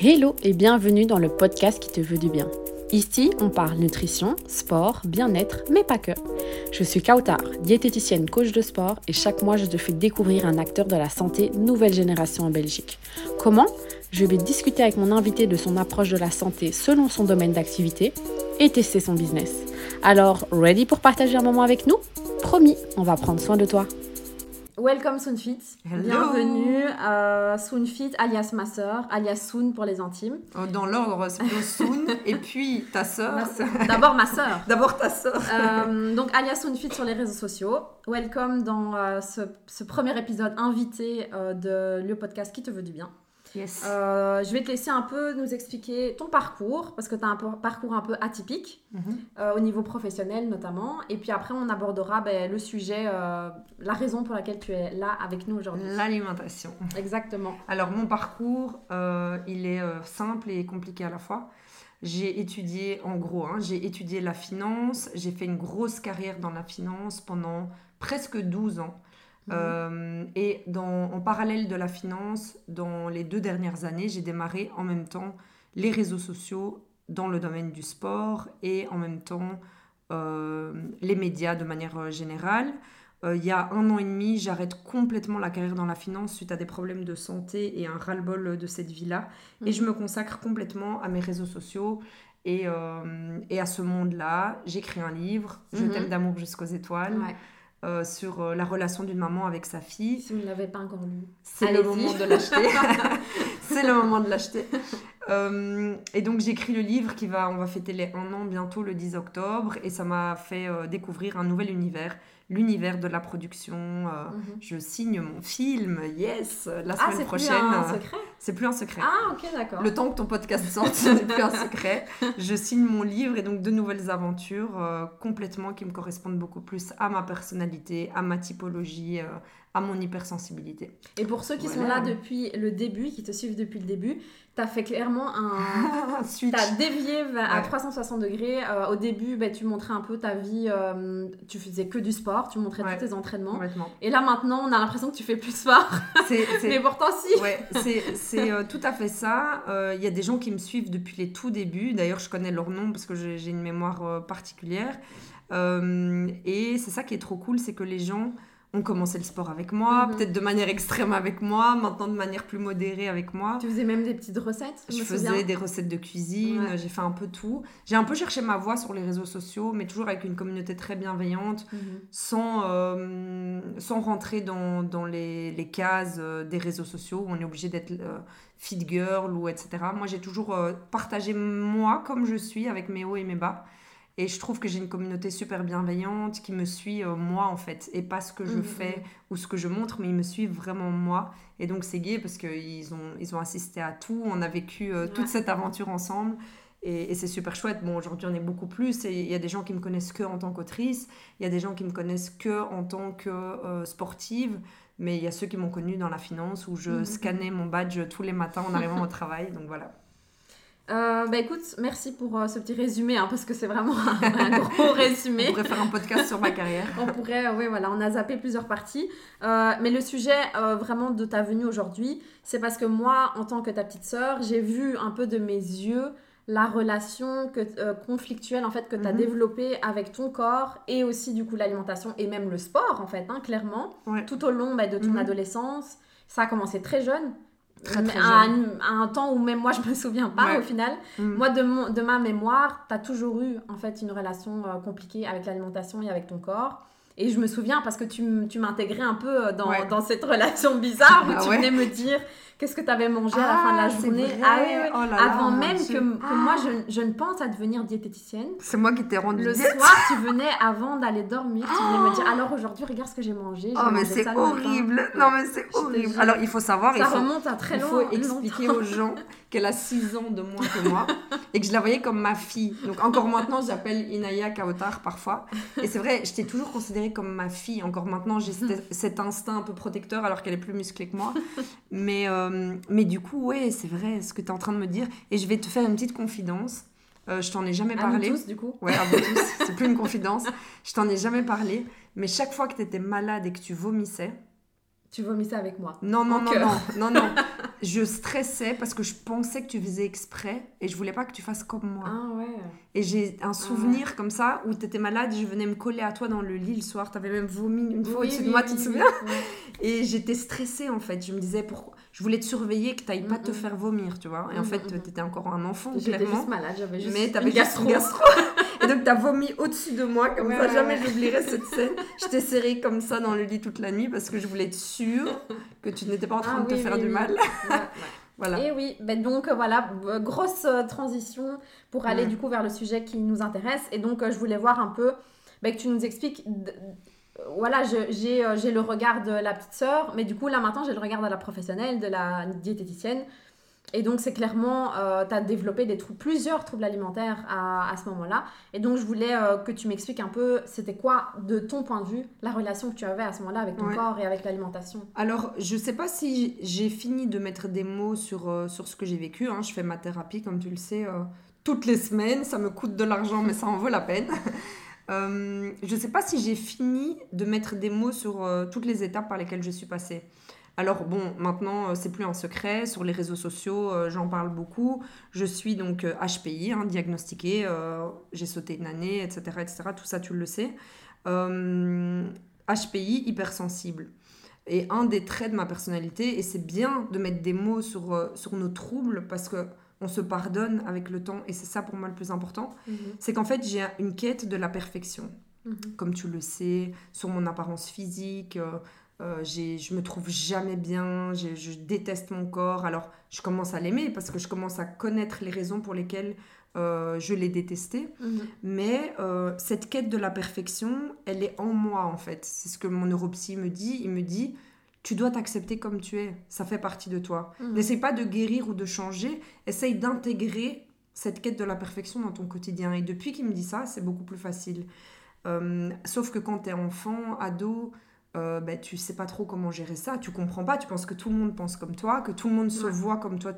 Hello et bienvenue dans le podcast qui te veut du bien. Ici, on parle nutrition, sport, bien-être, mais pas que. Je suis Kautar, diététicienne coach de sport et chaque mois je te fais découvrir un acteur de la santé nouvelle génération en Belgique. Comment? Je vais discuter avec mon invité de son approche de la santé selon son domaine d'activité et tester son business. Alors, ready pour partager un moment avec nous? Promis, on va prendre soin de toi. Welcome Soonfit. Bienvenue à Soonfit, alias ma sœur, alias Soon pour les intimes. Oh, dans l'ordre, c'est plutôt Soon et puis ta sœur. D'abord ma sœur. D'abord ta sœur. Euh, donc alias Soonfit sur les réseaux sociaux. Welcome dans euh, ce, premier épisode invité euh, de le podcast qui te veut du bien. Euh, je vais te laisser un peu nous expliquer ton parcours, parce que tu as un parcours un peu atypique, mhm. euh, au niveau professionnel notamment. Et puis après, on abordera ben, le sujet, euh, la raison pour laquelle tu es là avec nous aujourd'hui. L'alimentation. Exactement. Alors, mon parcours, il est simple et compliqué à la fois. J'ai étudié, en gros, hein, j'ai étudié la finance, j'ai fait une grosse carrière dans la finance pendant presque 12 ans. Mhm. Euh, et dans, en parallèle de la finance, dans les deux dernières années, j'ai démarré en même temps les réseaux sociaux dans le domaine du sport et en même temps euh, les médias de manière euh, générale. il y a un an et demi, j'arrête complètement la carrière dans la finance suite à des problèmes de santé et un ras-le-bol de cette vie-là. Et je mhm. me consacre complètement à mes réseaux sociaux et, et à ce monde-là. J'écris un livre, Je mhm. t'aime d'amour jusqu'aux étoiles. Euh, sur euh, la relation d'une maman avec sa fille. Si vous ne l'avez pas encore lu, c'est le moment de l'acheter. c'est le moment de l'acheter. Euh, et donc j'écris le livre qui va, on va fêter les un an bientôt le 10 octobre et ça m'a fait découvrir un nouvel univers l'univers de la production. Euh, mhm. Je signe mon film, yes, la ah, semaine prochaine. Euh, c'est plus un secret. Ah, ok, d'accord. Le temps que ton podcast sorte, ce n'est plus un secret. Je signe mon livre et donc de nouvelles aventures euh, complètement qui me correspondent beaucoup plus à ma personnalité, à ma typologie, à mon hypersensibilité. Et pour ceux qui sont là depuis le début, qui te suivent depuis le début, tu as fait clairement un. tu as dévié à 360 degrés. Euh, au début, bah, tu montrais un peu ta vie, euh, tu faisais que du sport, tu montrais tous tes entraînements. Et là maintenant, on a l'impression que tu fais plus sport. Mais pourtant, si. Ouais, c'est euh, tout à fait ça. Il y a des gens qui me suivent depuis les tout débuts. D'ailleurs, je connais leur nom parce que j'ai une mémoire particulière. et c'est ça qui est trop cool, c'est que les gens on commençait le sport avec moi, mhm. peut-être de manière extrême avec moi, maintenant de manière plus modérée avec moi. Tu faisais même des petites recettes Je, faisais des recettes de cuisine, j'ai fait un peu tout. J'ai un peu cherché ma voie sur les réseaux sociaux, mais toujours avec une communauté très bienveillante, mhm. sans, euh, sans rentrer dans, dans les, les, cases euh, des réseaux sociaux où on est obligé d'être euh, fit girl ou etc. Moi, j'ai toujours partagé moi comme je suis avec mes hauts et mes bas. Et je trouve que j'ai une communauté super bienveillante qui me suit euh, moi en fait, et pas ce que je mhm, fais ou ce que je montre, mais ils me suivent vraiment moi. Et donc c'est gay parce qu'ils ont, ils ont assisté à tout, on a vécu euh, toute cette aventure ensemble. Et, c'est super chouette. Bon, aujourd'hui, on est beaucoup plus. Il y a des gens qui me connaissent que en tant qu'autrice. Il y a des gens qui me connaissent que en tant que euh, sportive. Mais il y a ceux qui m'ont connue dans la finance où je mhm, scannais mon badge tous les matins en arrivant au travail. Donc voilà. Euh, bah écoute, merci pour euh, ce petit résumé, hein, parce que c'est vraiment un, gros résumé. On pourrait faire un podcast sur ma carrière. on pourrait, oui, voilà, on a zappé plusieurs parties. Euh, mais le sujet vraiment de ta venue aujourd'hui, c'est parce que moi, en tant que ta petite sœur, j'ai vu un peu de mes yeux la relation que, conflictuelle en fait que tu as mhm. développée avec ton corps et aussi du coup l'alimentation et même le sport en fait, hein, clairement, tout au long bah, de ton mhm. adolescence. Ça a commencé très jeune à, un, temps où même moi je me souviens pas au final. Mm. Moi de, de, ma mémoire, tu as toujours eu en fait une relation euh, compliquée avec l'alimentation et avec ton corps. Et je me souviens parce que tu, tu m'intégrais un peu euh, dans, dans, cette relation bizarre où ah tu venais me dire qu'est-ce que tu avais mangé à la fin de la ah, journée? ah, oh Avant même que, moi je, je, ne pense à devenir diététicienne. C'est moi qui t'ai rendu Le soir, tu venais avant d'aller dormir, tu venais me dire alors aujourd'hui, regarde ce que j'ai mangé. Oh, mais c'est horrible Non, mais c'est horrible Alors il faut savoir, ça remonte à très loin. Il faut expliquer aux gens qu'elle a 6 ans de moins que moi et que je la voyais comme ma fille. Donc encore maintenant, j'appelle Inaya Kaotar parfois. Et c'est vrai, je t'ai toujours considérée comme ma fille. Encore maintenant, j'ai cet instinct un peu protecteur alors qu'elle est plus musclée que moi. Mais, euh, mais du coup, ouais, c'est vrai ce que tu es en train de me dire. Et je vais te faire une petite confidence. Euh, je t'en ai jamais parlé. À tous, du coup Ouais, à vous tous. C'est plus une confidence. Je t'en ai jamais parlé. Mais chaque fois que tu étais malade et que tu vomissais, Tu vomissais avec moi. Non, non, non, non, non, non. Je stressais parce que je pensais que tu faisais exprès et je voulais pas que tu fasses comme moi. Ah ouais. Et j'ai un souvenir comme ça où tu étais malade, je venais me coller à toi dans le lit le soir, tu avais même vomi une fois au-dessus de moi, tu te souviens Et j'étais stressée en fait. Je me disais pourquoi je voulais te surveiller que tu n'ailles pas te faire vomir, tu vois. Et en fait, tu étais encore un enfant, clairement. Juste malade, j'avais juste Mais t'avais juste gastro. et donc, tu as vomi au-dessus de moi, comme ça. Jamais j'oublierai cette scène. Je t'ai serrée comme ça dans le lit toute la nuit parce que je voulais être sûre que tu n'étais pas en train ah de te faire du mal. Voilà. Et oui, ben donc voilà, grosse euh, transition pour aller du coup vers le sujet qui nous intéresse. Et donc, euh, je voulais voir un peu ben, que tu nous expliques voilà, euh, j'ai le regard de la petite sœur, mais du coup, là maintenant, j'ai le regard de la professionnelle, de la diététicienne. Et donc, c'est clairement, euh, tu as développé des troubles, plusieurs troubles alimentaires à, à ce moment-là. Et donc, je voulais euh, que tu m'expliques un peu, c'était quoi, de ton point de vue, la relation que tu avais à ce moment-là avec ton corps et avec l'alimentation? Alors, je sais pas si j'ai fini de mettre des mots sur, sur ce que j'ai vécu. Hein. Je fais ma thérapie, comme tu le sais, toutes les semaines. Ça me coûte de l'argent, mais ça en vaut la peine. Euh, je ne sais pas si j'ai fini de mettre des mots sur euh, toutes les étapes par lesquelles je suis passée. Alors bon, maintenant, euh, c'est plus un secret. Sur les réseaux sociaux, j'en parle beaucoup. Je suis donc HPI, hein, diagnostiquée. j'ai sauté une année, etc., etc. Tout ça, tu le sais. HPI, hypersensible. Et un des traits de ma personnalité, et c'est bien de mettre des mots sur, sur nos troubles, parce que on se pardonne avec le temps, et c'est ça pour moi le plus important, mhm. c'est qu'en fait j'ai une quête de la perfection. Mhm. Comme tu le sais, sur mon apparence physique, euh, euh, je me trouve jamais bien, je, déteste mon corps. Alors je commence à l'aimer parce que je commence à connaître les raisons pour lesquelles euh, je l'ai détesté. Mhm. Mais cette quête de la perfection, elle est en moi en fait. C'est ce que mon neuropsy me dit. Il me dit, tu dois t'accepter comme tu es. Ça fait partie de toi. Mhm. N'essaye pas de guérir ou de changer. Essaye d'intégrer cette quête de la perfection dans ton quotidien. Et depuis qu'il me dit ça, c'est beaucoup plus facile. Euh, sauf que quand tu es enfant, ado, euh, ben, tu sais pas trop comment gérer ça. Tu comprends pas. Tu penses que tout le monde pense comme toi, que tout le monde se voit comme toi,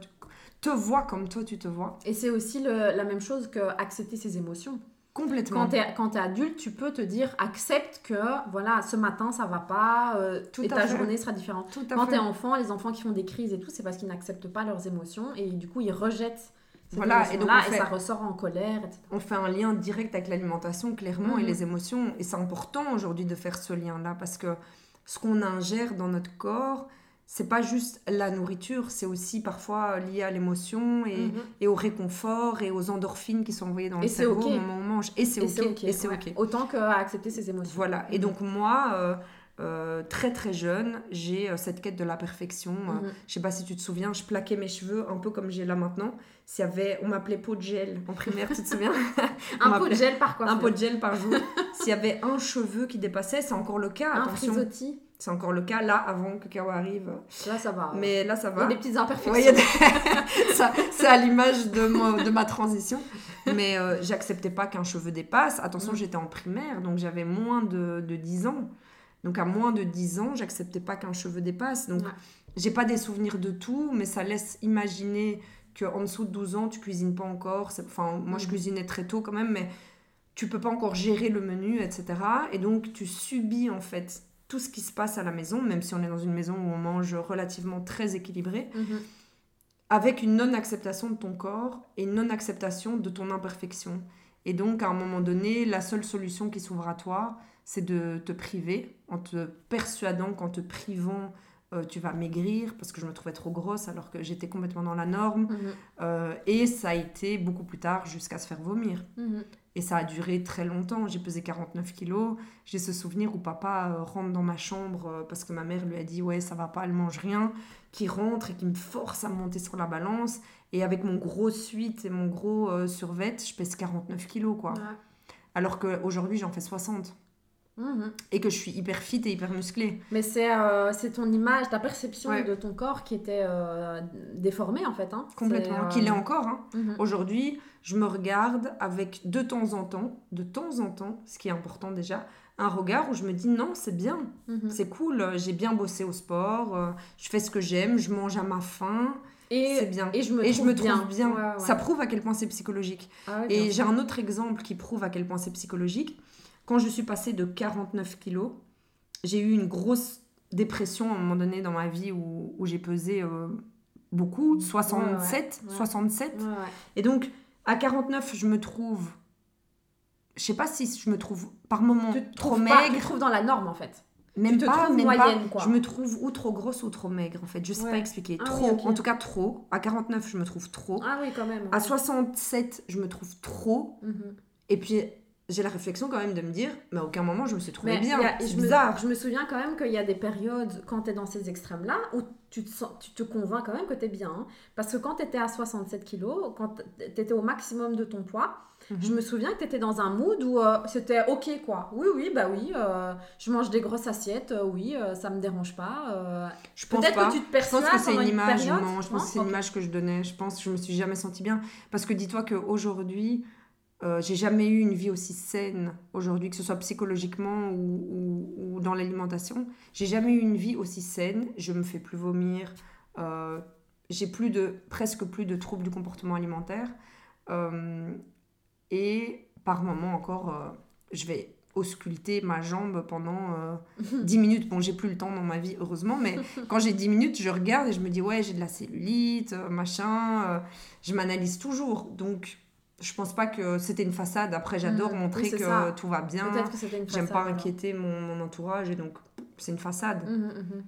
te voit comme toi, tu te vois. Et c'est aussi la même chose que accepter ses émotions. Complètement. Quand tu es, adulte, tu peux te dire accepte que voilà, ce matin ça va pas euh, et ta journée sera différente. quand tu es enfant, les enfants qui font des crises et tout, c'est parce qu'ils n'acceptent pas leurs émotions et du coup ils rejettent voilà, et, donc et ça ressort en colère, etc. On fait un lien direct avec l'alimentation, clairement, et mhm. les émotions. Et c'est important aujourd'hui de faire ce lien-là parce que ce qu'on ingère dans notre corps, c'est pas juste la nourriture, c'est aussi parfois lié à l'émotion et, mhm. et, au réconfort et aux endorphines qui sont envoyées dans le cerveau au moment où on mange. Et c'est ok. Et c'est ok. Autant qu'à accepter ses émotions. Voilà. Et donc moi, euh, euh, très très jeune, j'ai euh, cette quête de la perfection. Mhm. je sais pas si tu te souviens, je plaquais mes cheveux un peu comme j'ai là maintenant. S'il y avait, on m'appelait pot de gel en primaire, tu te souviens? Un pot de gel par quoi Un pot de gel par jour. S'il y avait un cheveu qui dépassait, c'est encore le cas. Un attention. frisottis c'est encore le cas là avant que Cacao arrive. Là, ça va. Mais là, ça va. Il y a des petites imperfections. c'est à l'image de, de ma transition. Mais euh, j'acceptais pas qu'un cheveu dépasse. Attention, mm. j'étais en primaire, donc j'avais moins de, de 10 ans. Donc à moins de 10 ans, j'acceptais pas qu'un cheveu dépasse. Donc j'ai pas des souvenirs de tout, mais ça laisse imaginer qu'en dessous de 12 ans, tu cuisines pas encore. Enfin, moi, je mm. cuisinais très tôt quand même, mais tu peux pas encore gérer le menu, etc. Et donc tu subis en fait tout ce qui se passe à la maison, même si on est dans une maison où on mange relativement très équilibré, mhm. avec une non-acceptation de ton corps et une non-acceptation de ton imperfection. Et donc, à un moment donné, la seule solution qui s'ouvre à toi, c'est de te priver, en te persuadant qu'en te privant, euh, tu vas maigrir, parce que je me trouvais trop grosse alors que j'étais complètement dans la norme. Mhm. Euh, et ça a été beaucoup plus tard jusqu'à se faire vomir. Mhm. Et ça a duré très longtemps. J'ai pesé 49 kilos. J'ai ce souvenir où papa euh, rentre dans ma chambre parce que ma mère lui a dit Ouais, ça va pas, elle mange rien. Qui rentre et qui me force à monter sur la balance. Et avec mon gros suite et mon gros survêt, je pèse 49 kilos, quoi. Alors qu'aujourd'hui, j'en fais 60. Et que je suis hyper fit et hyper musclée. Mais c'est euh, ton image, ta perception de ton corps qui était euh, déformée en fait. Hein. Complètement, qu'il est encore. Hein. Mhm. Aujourd'hui, je me regarde avec de temps en temps, de temps en temps, ce qui est important déjà, un regard où je me dis non, c'est bien, mhm. c'est cool, j'ai bien bossé au sport, euh, je fais ce que j'aime, je mange à ma faim. Et, c'est bien. Et je me, trouve, bien. bien. Ça prouve à quel point c'est psychologique. Ah et j'ai un autre exemple qui prouve à quel point c'est psychologique quand je suis passée de 49 kilos, j'ai eu une grosse dépression à un moment donné dans ma vie où, où j'ai pesé euh, beaucoup, 67, 67. Et donc, à 49, je me trouve. Je sais pas si je me trouve par moment trop maigre. tu te trouves dans la norme en fait. Même pas, même moyenne, pas. Quoi. Je me trouve ou trop grosse ou trop maigre en fait. Je sais pas expliquer. Ah trop, en tout cas trop. À 49, je me trouve trop. Ah oui, quand même. À 67, je me trouve trop. Mhm. Et puis j'ai la réflexion quand même de me dire, mais à aucun moment je me suis trouvée bien. Bizarre. je me souviens quand même qu'il y a des périodes quand tu es dans ces extrêmes-là où tu te, sens, tu te convaincs quand même que tu es bien. Hein. Parce que quand tu étais à 67 kilos, quand tu étais au maximum de ton poids, mhm. je me souviens que tu étais dans un mood où euh, c'était ok quoi. Oui, oui, bah oui, euh, je mange des grosses assiettes, euh, oui, ça me dérange pas. je pense Peut-être que tu te perçois. Je pense que c'est une, image, non, je pense que c'est une image que je donnais. Je pense que je me suis jamais sentie bien. Parce que dis-toi qu'aujourd'hui, euh, j'ai jamais eu une vie aussi saine aujourd'hui, que ce soit psychologiquement ou, ou, dans l'alimentation. J'ai jamais eu une vie aussi saine. Je me fais plus vomir. Euh, j'ai plus de presque plus de troubles du comportement alimentaire. Euh, et par moment encore, je vais ausculter ma jambe pendant 10 minutes. Bon, j'ai plus le temps dans ma vie, heureusement, mais quand j'ai 10 minutes, je regarde et je me dis, ouais, j'ai de la cellulite, machin. je m'analyse toujours. Donc, je pense pas que c'était une façade. Après, j'adore mm. montrer que tout va bien. J'aime pas inquiéter mon, mon, entourage et donc c'est une façade. Mm, mm,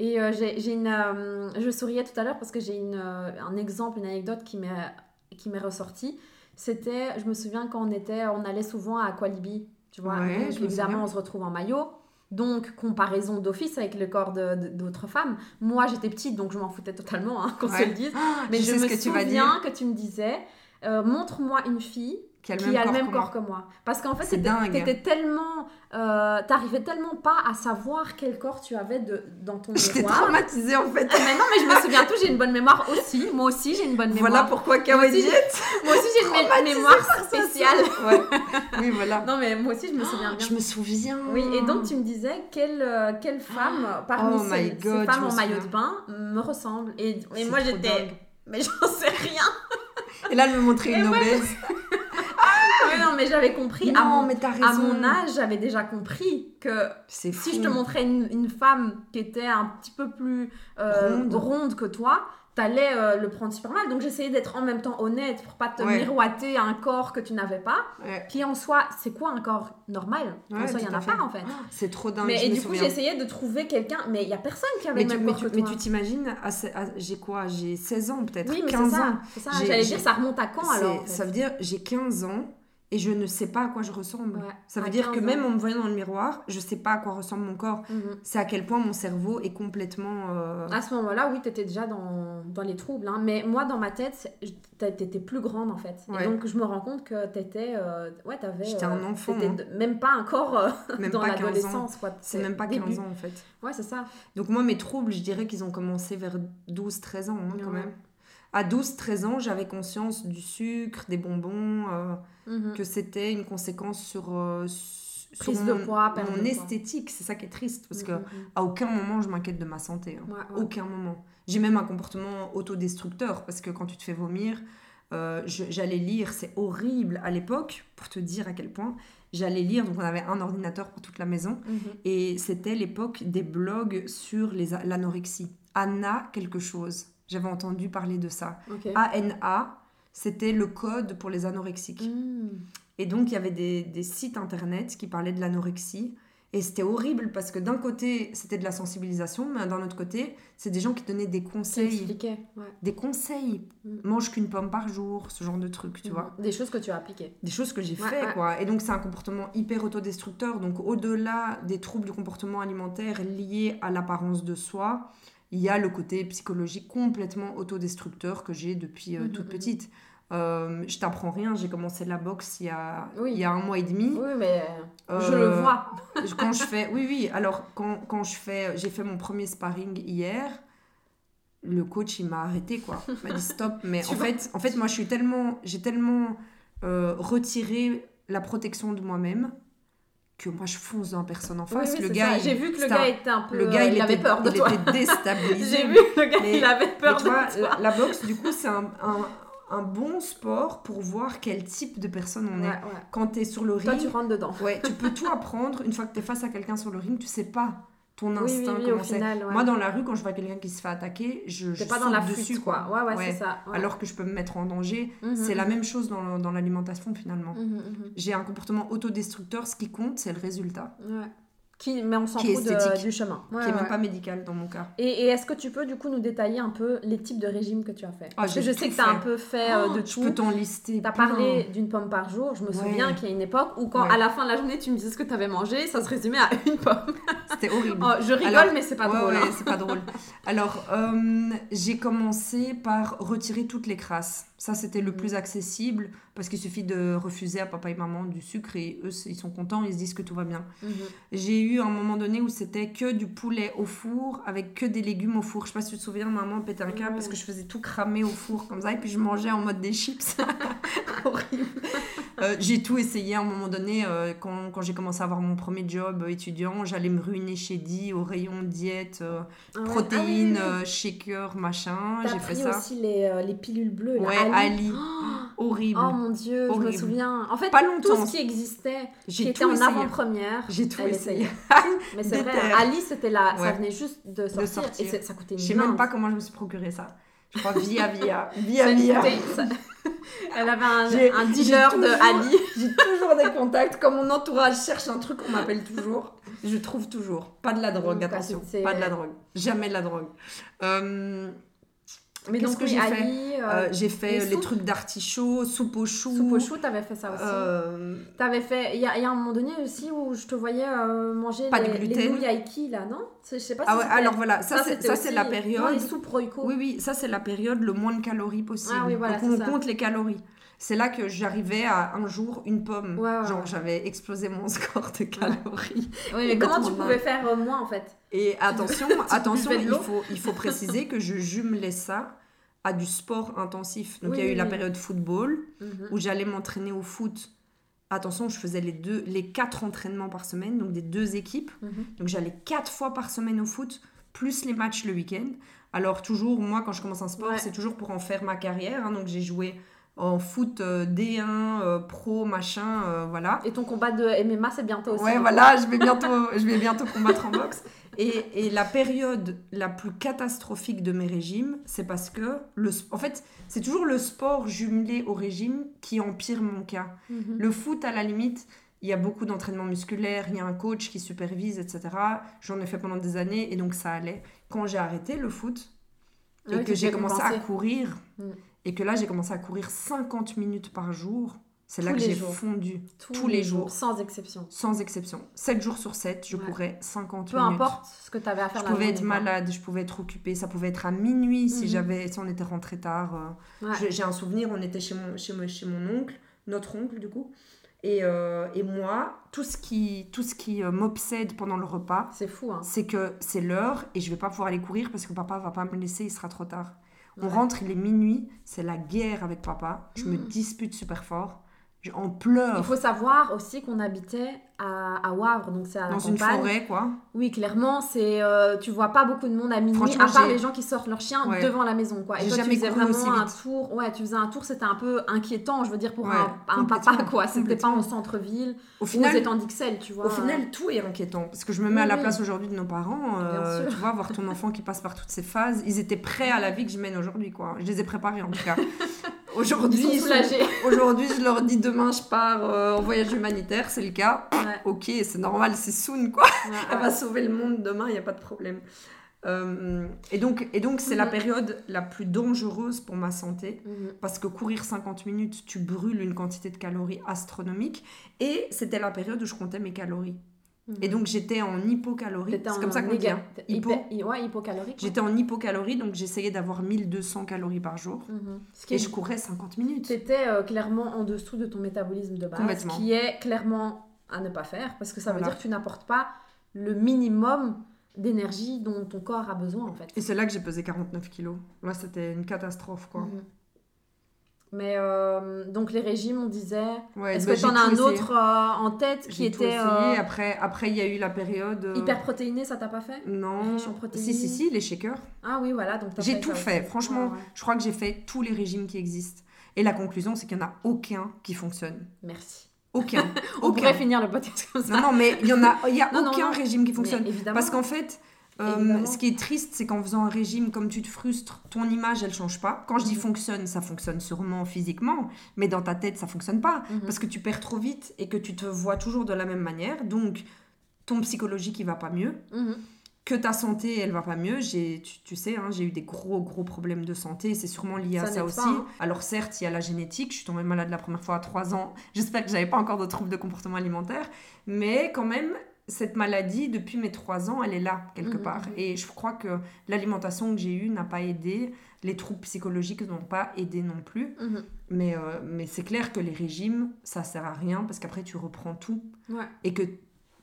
et euh, j'ai une. Euh, je souriais tout à l'heure parce que j'ai euh, un exemple, une anecdote qui m'est ressortie. C'était, je me souviens quand on était, on allait souvent à Qualibi, tu vois. évidemment, on se retrouve en maillot. Donc, comparaison d'office avec le corps d'autres femmes. Moi, j'étais petite, donc je m'en foutais totalement, hein, qu'on se le dise. Ah, Mais je, me que souviens que tu me disais, euh, montre-moi une fille qui a le même, corps, que, moi. Parce qu'en fait, t'étais tellement, euh, t'arrivais tellement pas à savoir quel corps tu avais de, dans ton mémoire. J'étais traumatisée en fait. mais non, mais je me souviens tout, j'ai une bonne mémoire aussi. Moi aussi, j'ai une bonne mémoire. Voilà pourquoi Kawaii Moi aussi, j'ai une mémoire spéciale. Ouais. Oui, voilà. non, mais moi aussi, je me souviens bien. Je me souviens. Oui, et donc tu me disais quelle, euh, quelle femme parmi oh ces, femmes en maillot de bain me ressemble. Et, et moi, j'étais. Mais j'en sais rien. Et là, elle me montrait une obèse. ah, non, mais j'avais compris. à, mon, à mon âge, j'avais déjà compris que si je te montrais une, une, femme qui était un petit peu plus euh, ronde que toi, t'allais euh, le prendre super mal. Donc j'essayais d'être en même temps honnête pour pas te miroiter un corps que tu n'avais pas. Qui en soi, c'est quoi un corps normal? En soi, il y en a pas en fait. c'est trop dingue. Mais et du coup, j'essayais de trouver quelqu'un, mais il y a personne qui avait mais le même corps que Mais tu t'imagines, j'ai quoi? J'ai 16 ans peut-être Oui, mais 15 ça, ans. J'allais dire, ça remonte à quand alors Ça veut dire, j'ai 15 ans et je ne sais pas à quoi je ressemble. ça veut dire que même en me voyant dans le miroir, je sais pas à quoi ressemble mon corps. Mhm. C'est à quel point mon cerveau est complètement. Euh, à ce moment-là, oui, tu étais déjà dans, dans les troubles. Hein. Mais moi, dans ma tête, tu étais plus grande en fait. Et donc, je me rends compte que tu étais. Euh, ouais, t'avais. J'étais un euh, enfant. Hein. Même pas encore même dans l'adolescence. C'est même pas 15 ans en fait. Ouais, c'est ça. Donc, moi, mes troubles, je dirais qu'ils ont commencé vers 12-13 ans hein, quand même. À 12-13 ans, j'avais conscience du sucre, des bonbons. Mhm. que c'était une conséquence sur, euh, sur mon, poids, mon esthétique. C'est ça qui est triste, parce qu'à que mhm, mhm. à aucun moment je m'inquiète de ma santé. Hein. Aucun moment. J'ai même un comportement autodestructeur, parce que quand tu te fais vomir, euh, j'allais lire, c'est horrible à l'époque, pour te dire à quel point. J'allais lire, donc on avait un ordinateur pour toute la maison, et c'était l'époque des blogs sur l'anorexie. Anna quelque chose. J'avais entendu parler de ça. A-N-A c'était le code pour les anorexiques. Hmm. Et donc, il y avait des, sites internet qui parlaient de l'anorexie. Et c'était horrible parce que d'un côté, c'était de la sensibilisation, mais d'un autre côté, c'est des gens qui donnaient des conseils. Des conseils. Hmm. Mange qu'une pomme par jour, ce genre de trucs, tu hmm. vois. Des choses que tu as appliquées. Des choses que j'ai fait, quoi. Et donc, c'est un comportement hyper autodestructeur. Donc, au-delà des troubles du comportement alimentaire liés à l'apparence de soi, il y a le côté psychologique complètement autodestructeur que j'ai depuis euh, toute petite. Euh, je t'apprends rien, j'ai commencé la boxe il y a, il y a un mois et demi. Oui, mais euh, je le vois. quand je fais, oui, oui, alors quand, quand je fais, j'ai fait mon premier sparring hier, le coach il m'a arrêté quoi. Il m'a dit stop, mais en fait, en fait, moi je suis tellement, j'ai tellement retiré la protection de moi-même que moi je fonce dans personne en face. le gars, j'ai vu que le gars était un peu. Le gars, il, avait peur de il était déstabilisé. j'ai vu le gars, il avait peur de toi. La, boxe, du coup, c'est un, un, bon sport pour voir quel type de personne on est. Quand tu es sur le ring. Toi, tu rentres dedans. Ouais, tu peux tout apprendre. Une fois que tu es face à quelqu'un sur le ring, tu sais pas ton instinct, oui, oui, au comment c'est. final, ouais. Moi, dans la rue, quand je vois quelqu'un qui se fait attaquer, je, T'es pas dans la dessus, fuite, quoi. Ouais, ouais, Ouais. c'est ça. ouais. Alors que je peux me mettre en danger. Mhm, C'est la mhm. même chose dans, dans l'alimentation, finalement. Mhm. J'ai un comportement autodestructeur. Ce qui compte, c'est le résultat. Qui, mais on s'en fout de- du chemin. Ouais, qui est ouais. même pas médical dans mon cas. Et, et est-ce que tu peux du coup nous détailler un peu les types de régimes que tu as fait Ah, Parce que je sais que tu as un peu fait euh, de je tout. peux t'en lister. Tu as plein. parlé d'une pomme par jour. Je me Ouais. souviens qu'il y a une époque où, quand à la fin de la journée, tu me disais ce que tu avais mangé, ça se résumait à une pomme. C'était horrible. Oh, je rigole, Alors, mais c'est pas drôle. hein. c'est pas drôle. Alors, euh, j'ai commencé par retirer toutes les crasses. Ça, c'était le Mhm. plus accessible parce qu'il suffit de refuser à papa et maman du sucre et eux, ils sont contents, ils se disent que tout va bien. Mhm. J'ai eu un moment donné où c'était que du poulet au four avec que des légumes au four. Je sais pas si tu te souviens, maman pétait un câble parce que je faisais tout cramer au four comme ça et puis je mangeais en mode des chips. Horrible. Euh, j'ai tout essayé à un moment donné euh, quand, quand j'ai commencé à avoir mon premier job euh, étudiant. J'allais me ruiner chez Di au rayon diète, Ah ouais. protéines, Ah oui, oui, oui. shaker, machin. J'ai fait pris ça. aussi les, les pilules bleues. Ouais, Ali. Ali. Horrible. Oh mon dieu, je me souviens. En fait, Pas tout longtemps. ce qui existait, qui était tout en avant-première, J'ai tout essayé. Mais c'est vrai. Ali, c'était là, ça venait juste de sortir, sortir. et ça coûtait une Je sais même pas comment je me suis procuré ça. Je crois via via. Via via. Elle avait un, un dealer de toujours- Ali. J'ai toujours des contacts. Quand mon entourage cherche un truc, on m'appelle toujours. Je trouve toujours. Pas de la drogue, attention. Pas de la drogue. Jamais de la drogue. Euh, Mais Qu'est-ce donc, que oui, j'ai fait? Euh, euh, J'ai fait les les, trucs d'artichaut, soupe aux choux. soupe au chou, t'avais fait ça aussi. euh, T'avais fait. Il y, a il y a un moment donné aussi où je te voyais euh, manger Pas de les, les gluten. nouilles aiki, là, non? Je sais pas si Ah ouais, alors voilà, ça, ça, c'est aussi- la Non, période. les soupes Royco. Oui, oui, ça c'est la période le moins de calories possible. Ah oui, voilà, Donc on ça. compte les calories. C'est là que j'arrivais à un jour une pomme. Ouais, ouais, Genre j'avais explosé mon score de calories. Oui, mais comment tu pouvais faire euh, moins en fait? Et attention, attention, il faut, il faut préciser que je jumelais ça à du sport intensif. Donc Oui, il y a oui, eu la période football Mhm. où j'allais m'entraîner au foot. Attention, je faisais les deux, les quatre entraînements par semaine, donc des deux équipes. Mhm. Donc j'allais quatre fois par semaine au foot, plus les matchs le week-end. Alors toujours, moi, quand je commence un sport, Ouais. c'est toujours pour en faire ma carrière. hein. donc j'ai joué en foot euh, D1, euh, pro, machin, euh, voilà. Et ton combat de MMA, c'est bientôt aussi. Ouais, voilà, je vais bientôt, je vais bientôt combattre en boxe. Et, et la période la plus catastrophique de mes régimes, c'est parce que, le, en fait, c'est toujours le sport jumelé au régime qui empire mon cas. Mhm. Le foot, à la limite, il y a beaucoup d'entraînement musculaire, il y a un coach qui supervise, etc. J'en ai fait pendant des années et donc ça allait. Quand j'ai arrêté le foot et Ah oui, que j'ai commencé à courir, Mm. Et que là j'ai commencé à courir 50 minutes par jour, c'est là que j'ai fondu, Tous, tous les jours. Sans exception. sans exception. 7 jours sur 7, je Ouais. courais 50 Peu minutes. importe ce que tu avais à faire Je la pouvais être malade, je pouvais être occupée, ça pouvait être à minuit si Mhm. j'avais, si on était rentré tard. euh. Ouais. J'ai- un souvenir, on était chez mon, chez, mon, chez mon oncle, notre oncle du coup, et, euh, et moi, tout ce qui, tout ce qui euh, m'obsède pendant le repas, C'est fou, hein. c'est que c'est l'heure et je vais pas pouvoir aller courir parce que papa va pas me laisser, il sera trop tard. On Ouais. rentre, il est minuit, c'est la guerre avec papa, je me Mhm. dispute super fort, en pleure Il faut savoir aussi qu'on habitait à, à Wavre, donc c'est à la dans une campagne. forêt quoi. Oui, clairement, c'est euh, tu vois pas beaucoup de monde à minuit, à part les gens qui sortent leurs chiens Ouais. devant la maison, quoi. Et toi, tu jamais faisais couru vraiment un tour. Ouais, tu faisais un tour, c'était un peu inquiétant, je veux dire, pour Ouais, un, un papa, quoi. C'était pas en centre-ville Au final, étangs d'Ixelles, tu vois. Au final, tout est inquiétant. Parce que je me mets à la place aujourd'hui de nos parents. euh, tu vois, voir ton enfant qui passe par toutes ces phases. Ils étaient prêts à la vie que je mène aujourd'hui, quoi. Je les ai préparés, en tout cas. Aujourd'hui, aujourd'hui, je leur dis demain, je pars euh, en voyage humanitaire, c'est le cas. Ouais, Ok, c'est normal, c'est Soon, quoi. ouais, Elle va sauver le monde demain, il n'y a pas de problème. Euh, et donc, et donc c'est la période la plus dangereuse pour ma santé. Mhm. Parce que courir 50 minutes, tu brûles une quantité de calories astronomique. Et c'était la période où je comptais mes calories. Et donc j'étais en hypocalorie. C'est comme ça qu'on dit. hein. Hypo. hyper- ouais, hypocalorique. quoi. J'étais en hypocalorie, donc j'essayais d'avoir 1200 calories par jour. Mhm. Ce qui Et est je courais 50 minutes. C'était euh, clairement en dessous de ton métabolisme de base, Complètement. qui est clairement à ne pas faire, parce que ça veut dire que tu n'apportes pas le minimum d'énergie dont ton corps a besoin en fait. Et c'est là que j'ai pesé 49 kilos. Là, c'était une catastrophe, quoi. Mhm. Mais euh, donc les régimes, on disait. Ouais, Est-ce bah, que tu en as un essayé. autre euh, en tête qui tout était essayé. euh, Après, après, il y a eu la période... euh, hyper protéiné, ça t'a pas fait? Non. riche en protéines Si, si, si, les shakers. Ah oui, voilà. Donc J'ai tout fait. aussi. Franchement, Ouais, ouais. je crois que j'ai fait tous les régimes qui existent. Et la conclusion, c'est qu'il n'y en a aucun qui fonctionne. Merci. Aucun. On pourrait finir le podcast comme ça. Non, non, mais il y en a, y a aucun régime qui fonctionne. évidemment. Parce qu'en fait, euh, ce qui est triste, c'est qu'en faisant un régime, comme tu te frustres, ton image, elle change pas. Quand je dis Mhm. fonctionne, ça fonctionne sûrement physiquement, mais dans ta tête, ça fonctionne pas. Mhm. Parce que tu perds trop vite et que tu te vois toujours de la même manière. Donc, ton psychologique, il va pas mieux. Mhm. Que ta santé, elle va pas mieux. J'ai, tu, tu sais, hein, j'ai eu des gros, gros problèmes de santé. C'est sûrement lié à Ça aussi. pas, hein. Alors, certes, il y a la génétique. Je suis tombée malade la première fois à 3 ans. J'espère que j'avais pas encore de troubles de comportement alimentaire. Mais quand même, cette maladie, depuis mes 3 ans, elle est là, quelque Mhm, part. mhm. Et je crois que l'alimentation que j'ai eue n'a pas aidé. Les troubles psychologiques n'ont pas aidé non plus. Mhm. Mais, euh, mais c'est clair que les régimes, ça sert à rien parce qu'après, tu reprends tout. Ouais. Et que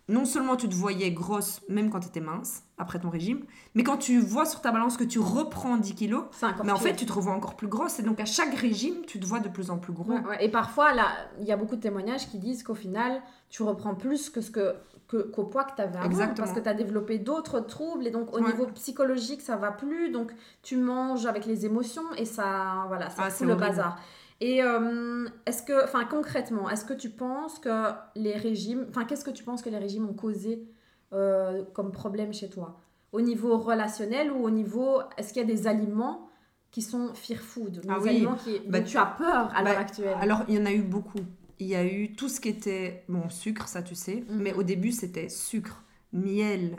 non seulement tu te voyais grosse, même quand tu étais mince, après ton régime, mais quand tu vois sur ta balance que tu reprends 10 kilos, mais en fait, tu te revois encore plus grosse. Et donc, à chaque régime, tu te vois de plus en plus gros. Ouais, ouais. Et parfois, là, il y a beaucoup de témoignages qui disent qu'au final, tu reprends plus que ce que qu'au poids que tu avais avant Exactement. parce que tu as développé d'autres troubles et donc au Ouais. niveau psychologique ça va plus donc tu manges avec les émotions et ça voilà ça Ah, fout le horrible. bazar et euh, est-ce que enfin concrètement est-ce que tu penses que les régimes enfin qu'est-ce que tu penses que les régimes ont causé euh, comme problème chez toi? Au niveau relationnel ou au niveau est-ce qu'il y a des aliments qui sont fear food? Des Ah oui. aliments qui Bah, dont tu as peur à bah, l'heure actuelle? Alors, il y en a eu beaucoup. Il y a eu tout ce qui était, bon, sucre, ça tu sais, Mhm. mais au début, c'était sucre, miel,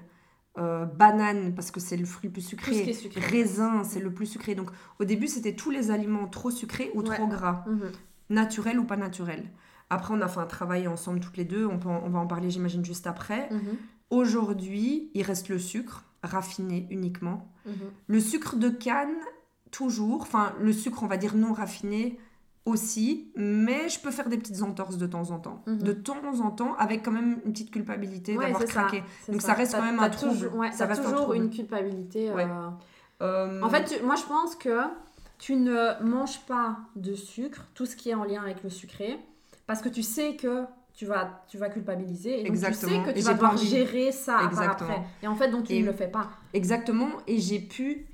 euh, banane, parce que c'est le fruit plus sucré, ce raisin, c'est le plus sucré. Donc, au début, c'était tous les aliments trop sucrés ou Ouais. trop gras, Mhm. naturels ou pas naturels. Après, on a fait un travail ensemble toutes les deux, on, peut en- on va en parler, j'imagine, juste après. Mhm. Aujourd'hui, il reste le sucre, raffiné uniquement. Le sucre de canne, toujours. Enfin, le sucre, on va dire non raffiné aussi. Mais je peux faire des petites entorses de temps en temps. Mhm. De temps en temps, avec quand même une petite culpabilité Ouais, d'avoir ça, craqué. c'est Donc ça reste quand même un trouble. ouais, Ça reste un toujours trouble. une culpabilité. Ouais. euh. Euh, En fait, tu- moi je pense que tu ne manges pas de sucre, tout ce qui est en lien avec le sucré, parce que tu sais que tu vas, tu vas culpabiliser et donc tu sais Exactement. que tu Et vas devoir gérer ça Exactement. après. Et en fait, donc tu Et- ne le fais pas. Exactement. Et j'ai pu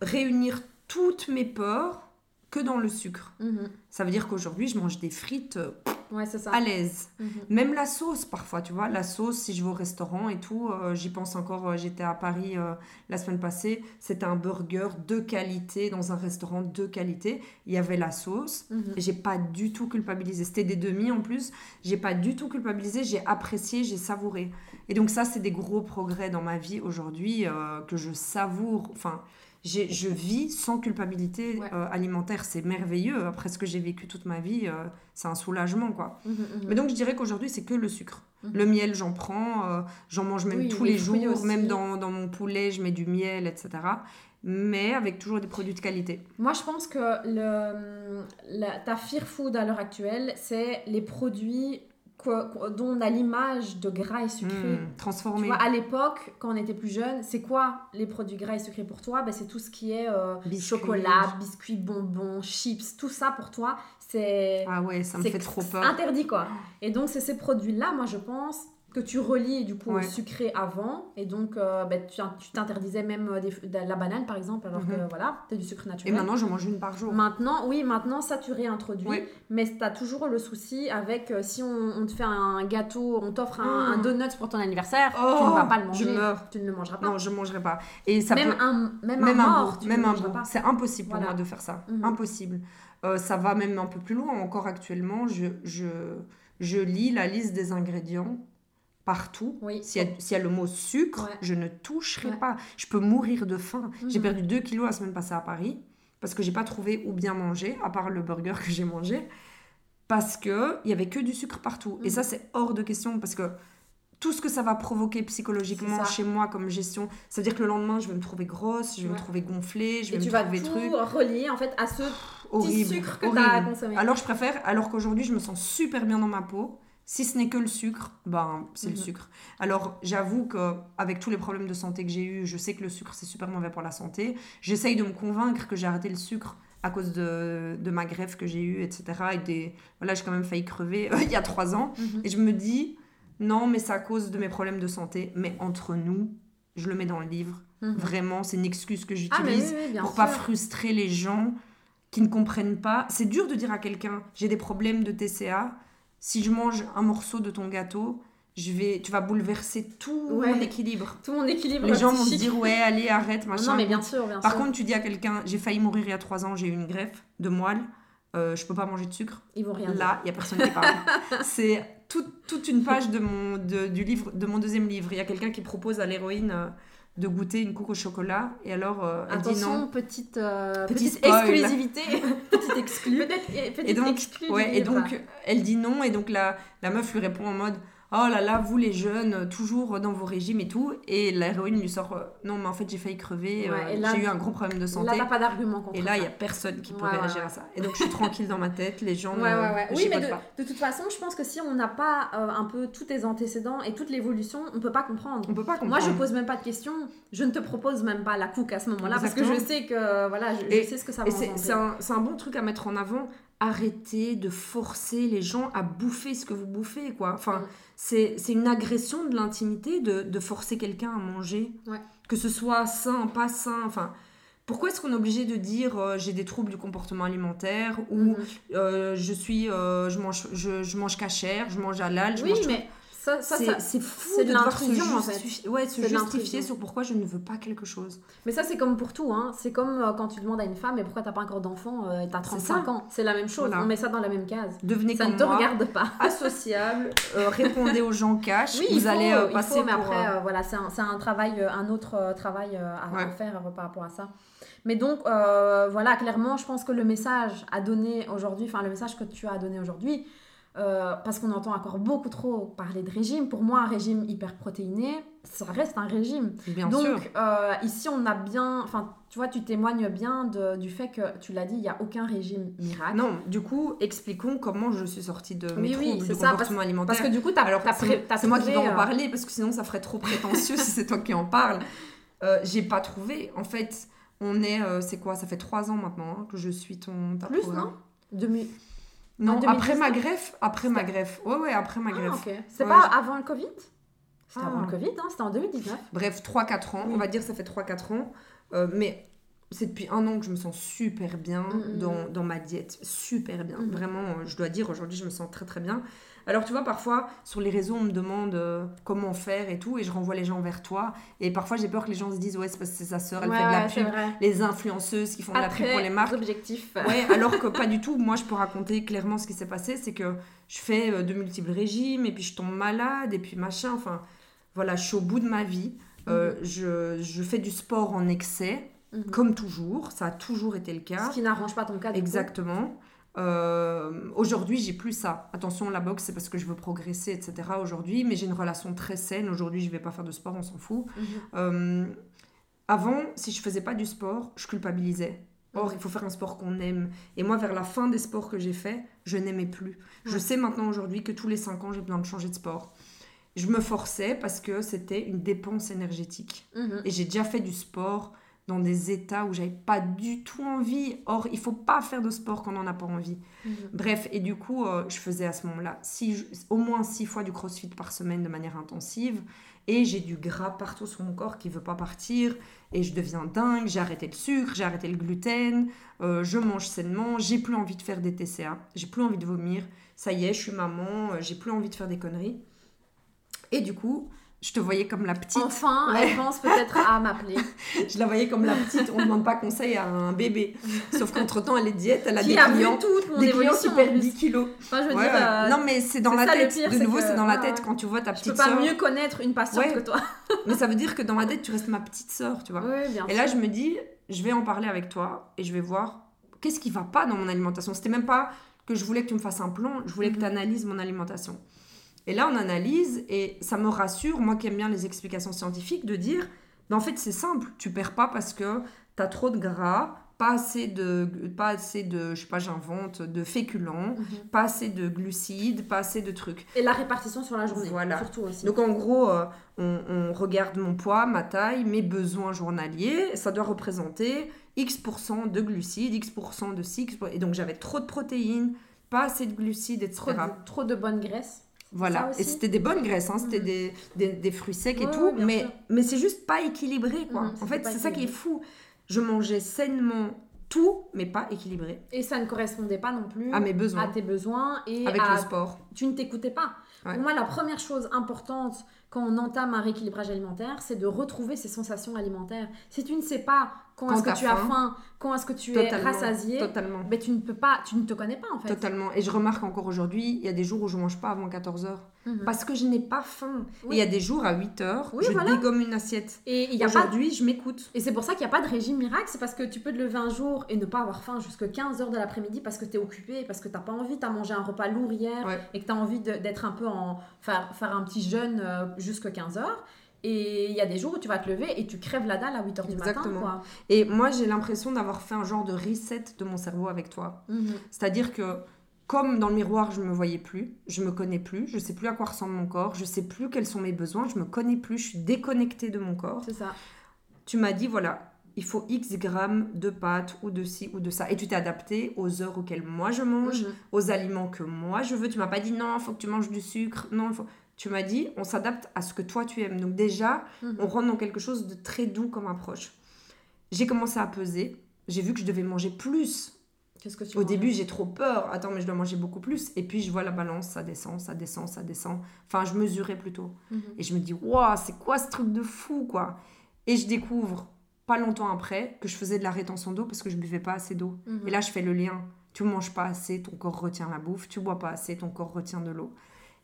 réunir toutes mes peurs que dans le sucre. Mhm. Ça veut dire qu'aujourd'hui, je mange des frites euh, Ouais, c'est ça. à l'aise. Mhm. Même la sauce, parfois, tu vois, la sauce, si je vais au restaurant et tout, euh, j'y pense encore, euh, j'étais à Paris euh, la semaine passée, c'était un burger de qualité, dans un restaurant de qualité, il y avait la sauce, et j'ai pas du tout culpabilisé, c'était des demi en plus, j'ai pas du tout culpabilisé, j'ai apprécié, j'ai savouré. Et donc ça, c'est des gros progrès dans ma vie aujourd'hui, que je savoure, enfin... Je vis sans culpabilité Ouais. euh, alimentaire, c'est merveilleux. Après ce que j'ai vécu toute ma vie, euh, c'est un soulagement, quoi. Mhm, mhm. Mais donc je dirais qu'aujourd'hui c'est que le sucre. Le miel j'en prends, euh, j'en mange même Oui, tous les les, jours, aussi. même dans, dans mon poulet je mets du miel, etc. Mais avec toujours des produits de qualité. Moi, je pense que le, la- ta fear food à l'heure actuelle, c'est les produits dont on a l'image de gras et sucré. Mmh, Tu transformé. vois, à l'époque, quand on était plus jeune, c'est quoi les produits gras et sucrés pour toi? Ben, C'est tout ce qui est euh, Biscuits. chocolat, biscuits, bonbons, chips, tout ça pour toi, c'est Ah ouais, ça me fait trop peur. interdit quoi. Et donc, c'est ces produits-là, moi je pense, que tu relis du coup Ouais. au sucré avant. Et donc, euh, ben, tu tu t'interdisais même euh, des- de la banane par exemple, alors que Mhm. voilà, tu du sucre Et naturel. maintenant je mange une par jour. Maintenant, oui, maintenant ça tu réintroduis, Ouais. mais tu as toujours le souci avec euh, si on, on te fait un gâteau, on t'offre un, un Oh. donut pour ton anniversaire, tu Oh, ne vas pas le manger. je meurs. Tu ne le mangeras pas. Non, je mangerai pas. Et ça même, peut... un, même, même un un mort, bout, tu même un. C'est impossible pour Voilà. moi de faire ça. Mhm. Impossible. Euh, ça va même un peu plus loin. Encore actuellement, je, je, je lis la liste des ingrédients partout. Oui. S'il y, y a le mot sucre, Ouais. je ne toucherai Ouais. pas. Je peux mourir de faim. J'ai Mhm. perdu 2 kilos la semaine passée à Paris parce que j'ai pas trouvé où bien manger, à part le burger que j'ai mangé, parce que il y avait que du sucre partout. Et Mhm. ça, c'est hors de question parce que tout ce que ça va provoquer psychologiquement chez moi comme gestion, ça veut dire que le lendemain, je vais me trouver grosse, je vais Ouais. me trouver gonflée, je vais Et me tu vas trouver tout relier en fait à ce petit sucre que tu as consommé. Alors je préfère, alors qu'aujourd'hui je me sens super bien dans ma peau. Si ce n'est que le sucre, ben c'est Mhm. le sucre. Alors j'avoue que avec tous les problèmes de santé que j'ai eu, je sais que le sucre c'est super mauvais pour la santé. J'essaye de me convaincre que j'ai arrêté le sucre à cause de, de ma greffe que j'ai eue, etc. Et des, voilà, j'ai quand même failli crever il y a trois ans. Mhm. Et je me dis, non, mais c'est à cause de mes problèmes de santé. Mais entre nous, je le mets dans le livre. Mhm. Vraiment, c'est une excuse que Ah, j'utilise oui, oui, bien pour sûr. pas frustrer les gens qui ne comprennent pas. C'est dur de dire à quelqu'un j'ai des problèmes de TCA, si je mange un morceau de ton gâteau, je vais, tu vas bouleverser tout mon équilibre. Tout mon équilibre. Les gens vont se dire, ouais, allez, arrête, machin. Non, mais bien sûr, Par contre, tu dis à quelqu'un, j'ai failli mourir il y a trois ans, j'ai eu une greffe de moelle, euh, je peux pas manger de sucre. Ils vont rien Là, il y a personne qui parle. C'est toute une page de mon, du livre, de mon deuxième livre. Il y a quelqu'un qui propose à l'héroïne. Euh, de goûter une coupe au chocolat et alors euh, elle dit non. petite euh, petite, exclusivité. Petite exclu peut-être petite et donc ouais, et donc elle dit non et donc la la meuf lui répond en mode oh là là, vous les jeunes, toujours dans vos régimes et tout. Et l'héroïne lui sort, euh, non, mais en fait, j'ai failille crever, euh, j'ai eu un gros problème de santé. Là, t'as pas d'argument Et là, il y a personne qui peut réagir à ça. Et donc, je suis tranquille dans ma tête, les gens. Ouais, ouais, ouais. Oui, mais de, toute façon, je pense que si on n'a pas euh, un peu tous tes antécédents et toute l'évolution, on peut pas comprendre. On peut pas comprendre. Moi, je pose même pas de questions. Je ne te propose même pas la couque à ce moment-là parce que je sais que, voilà, je, sais ce que ça va c'est un, un bon truc à mettre en avant arrêtez de forcer les gens à bouffer ce que vous bouffez, quoi. Enfin, c'est une agression de l'intimité de, de, forcer quelqu'un à manger. Que ce soit sain, pas sain, enfin... Pourquoi est-ce qu'on est obligé de dire euh, j'ai des troubles du comportement alimentaire ou mhm. euh, je suis euh, je mange je, je mange cachère, je mange halal, je oui, mange mais ça, c'est fou de, devoir se, en fait. ouais, se justifier sur pourquoi je ne veux pas quelque chose. Mais ça, c'est comme pour tout. Hein. C'est comme euh, quand tu demandes à une femme, mais pourquoi t'as pas encore d'enfant euh, T'as 35 ans? C'est la même chose. On met ça dans la même case. Devenez ça comme ne te moi, regarde pas. Associable, euh, répondez aux gens cash. Oui, vous allez passer mais après, voilà, c'est un, un, travail, un autre travail à, faire par rapport à ça. Mais donc, voilà, clairement, je pense que le message à donner aujourd'hui, enfin, le message que tu as donné aujourd'hui, euh, parce qu'on entend encore beaucoup trop parler de régime. Pour moi, un régime hyperprotéiné, ça reste un régime. Bien Donc, sûr. Euh, ici, on a bien. Enfin, tu vois, tu témoignes bien de, du fait que, tu l'as dit, il n'y a aucun régime miracle. Non, du coup, expliquons comment je suis sortie de mes oui, troubles ça, comportement parce, alimentaire. Parce que du coup, tu Alors, c'est moi qui dois en euh, parler, parce que sinon, ça ferait trop prétentieux si c'est toi qui en parles. J'ai pas trouvé. En fait, on est. c'est quoi? Ça fait trois ans maintenant hein, que je suis ton. Plus, non? 2000. Non, après ma greffe. Après ma greffe. Ouais, ouais, après ma ah, greffe. C'est pas avant le Covid? C'était avant le ah. Covid, hein, c'était en 2019. Bref, 3-4 ans. On va dire ça fait 3-4 ans. Euh, mais c'est depuis un an que je me sens super bien mm, mm, dans, mm. dans, ma diète. Super bien. Vraiment, euh, je dois dire, aujourd'hui, je me sens très très bien. Alors, tu vois, parfois, sur les réseaux, on me demande euh, comment faire et tout, et je renvoie les gens vers toi. Et parfois, j'ai peur que les gens se disent, ouais, c'est parce que c'est sa sœur, elle fait de la pub. Les influenceuses qui font de la pub pour les marques. objectifs. Ouais, alors que pas du tout. Moi, je peux raconter clairement ce qui s'est passé. C'est que je fais euh, de multiples régimes, et puis je tombe malade, et puis machin. Enfin, voilà, je suis au bout de ma vie. Euh, je, je, fais du sport en excès, mhm. comme toujours. Ça a toujours été le cas. Ce qui n'arrange pas ton cas. Exactement. Euh, aujourd'hui, j'ai plus ça. Attention, la boxe, c'est parce que je veux progresser, etc. Aujourd'hui, mais j'ai une relation très saine. Aujourd'hui, je vais pas faire de sport, on s'en fout. Mhm. Euh, avant, si je faisais pas du sport, je culpabilisais. Or, mhm. il faut faire un sport qu'on aime. Et moi, vers la fin des sports que j'ai fait, je n'aimais plus. Je sais maintenant aujourd'hui que tous les 5 ans, j'ai besoin de changer de sport. Je me forçais parce que c'était une dépense énergétique. Et j'ai déjà fait du sport dans des états où j'avais pas du tout envie. Or, il faut pas faire de sport quand on n'en a pas envie. Mhm. Bref, et du coup, euh, je faisais à ce moment-là au moins six fois du crossfit par semaine de manière intensive. Et j'ai du gras partout sur mon corps qui veut pas partir. Et je deviens dingue. J'ai arrêté le sucre, j'ai arrêté le gluten. Euh, je mange sainement. J'ai plus envie de faire des TCA. J'ai plus envie de vomir. Ça y est, je suis maman. Euh, j'ai plus envie de faire des conneries. Et du coup, je te voyais comme la petite. Enfin, elle pense peut-être à m'appeler. je la voyais comme la petite. On ne demande pas conseil à un bébé. Sauf qu'entre-temps, elle est diète, elle a des clients, toute mon des clients qui perdent 10 kilos. Enfin, je veux dire, euh, non, mais c'est dans la tête. de nouveau, c'est dans la tête quand tu vois ta petite soeur. Je peux pas mieux connaître une patiente que toi. mais ça veut dire que dans ma tête, tu restes ma petite soeur, tu vois. bien et là, je me dis, je vais en parler avec toi et je vais voir qu'est-ce qui va pas dans mon alimentation. C'était même pas que je voulais que tu me fasses un plan, je voulais que mhm. tu analyses mon alimentation. Et là, on analyse et ça me rassure, moi qui aime bien les explications scientifiques, de dire, ben, en fait, c'est simple, tu perds pas parce que tu as trop de gras, pas assez de, pas assez de je sais pas, j'invente, de féculents, mhm. pas assez de glucides, pas assez de trucs. Et la répartition sur la journée, voilà. surtout aussi. Donc en gros, euh, on, regarde mon poids, ma taille, mes besoins journaliers, ça doit représenter X% de glucides, X% de ci, et donc j'avais trop de protéines, pas assez de glucides, etc. Trop de, trop de bonne graisse voilà, et c'était des bonnes graisses, hein. c'était mhm. des, des, des, fruits secs et tout, mais, mais c'est juste pas équilibré, quoi. Mhm, en fait, c'est ça qui est fou. Je mangeais sainement tout, mais pas équilibré. Et ça ne correspondait pas non plus à mes besoins, à tes besoins et avec à... le sport. Tu ne t'écoutais pas. Pour moi, la première chose importante quand on entame un rééquilibrage alimentaire, c'est de retrouver ses sensations alimentaires. Si tu ne sais pas quand, est-ce que tu as faim, quand est-ce que tu es rassasié, totalement. Ben, tu ne peux pas, tu ne te connais pas en fait. Totalement. Et je remarque encore aujourd'hui, il y a des jours où je mange pas avant 14 heures mhm. parce que je n'ai pas faim. Et il y a des jours à 8 heures, je dégomme une assiette. Et aujourd'hui, je m'écoute. Et c'est pour ça qu'il n'y a pas de régime miracle, c'est parce que tu peux te lever un jour et ne pas avoir faim jusqu'à 15 heures de l'après-midi parce que tu es occupé, parce que tu n'as pas envie, tu as mangé un repas lourd hier et que tu as envie d'être un peu en faire, faire un petit jeûne euh, jusqu'à 15 heures. Et il y a des jours où tu vas te lever et tu crèves la dalle à 8h du matin. Quoi. Et moi, j'ai l'impression d'avoir fait un genre de reset de mon cerveau avec toi. Mhm. C'est-à-dire que, comme dans le miroir, je me voyais plus, je me connais plus, je sais plus à quoi ressemble mon corps, je sais plus quels sont mes besoins, je me connais plus, je suis déconnectée de mon corps. C'est ça. Tu m'as dit, voilà, il faut X grammes de pâtes ou de ci ou de ça. Et tu t'es adapté aux heures auxquelles moi je mange, mhm. aux aliments que moi je veux. Tu m'as pas dit non, il faut que tu manges du sucre. Non, il faut tu m'as dit, on s'adapte à ce que toi tu aimes. Donc déjà, mhm. on rentre dans quelque chose de très doux comme approche. J'ai commencé à peser. J'ai vu que je devais manger plus. Qu'est-ce que tu Au début, j'ai trop peur. Attends, mais je dois manger beaucoup plus. Et puis, je vois la balance, ça descend, ça descend, ça descend. Enfin, je mesurais plutôt. Mhm. Et je me dis, waouh, c'est quoi ce truc de fou, quoi? Et je découvre, pas longtemps après, que je faisais de la rétention d'eau parce que je buvais pas assez d'eau. Mhm. Et là, je fais le lien. Tu manges pas assez, ton corps retient la bouffe. Tu bois pas assez, ton corps retient de l'eau.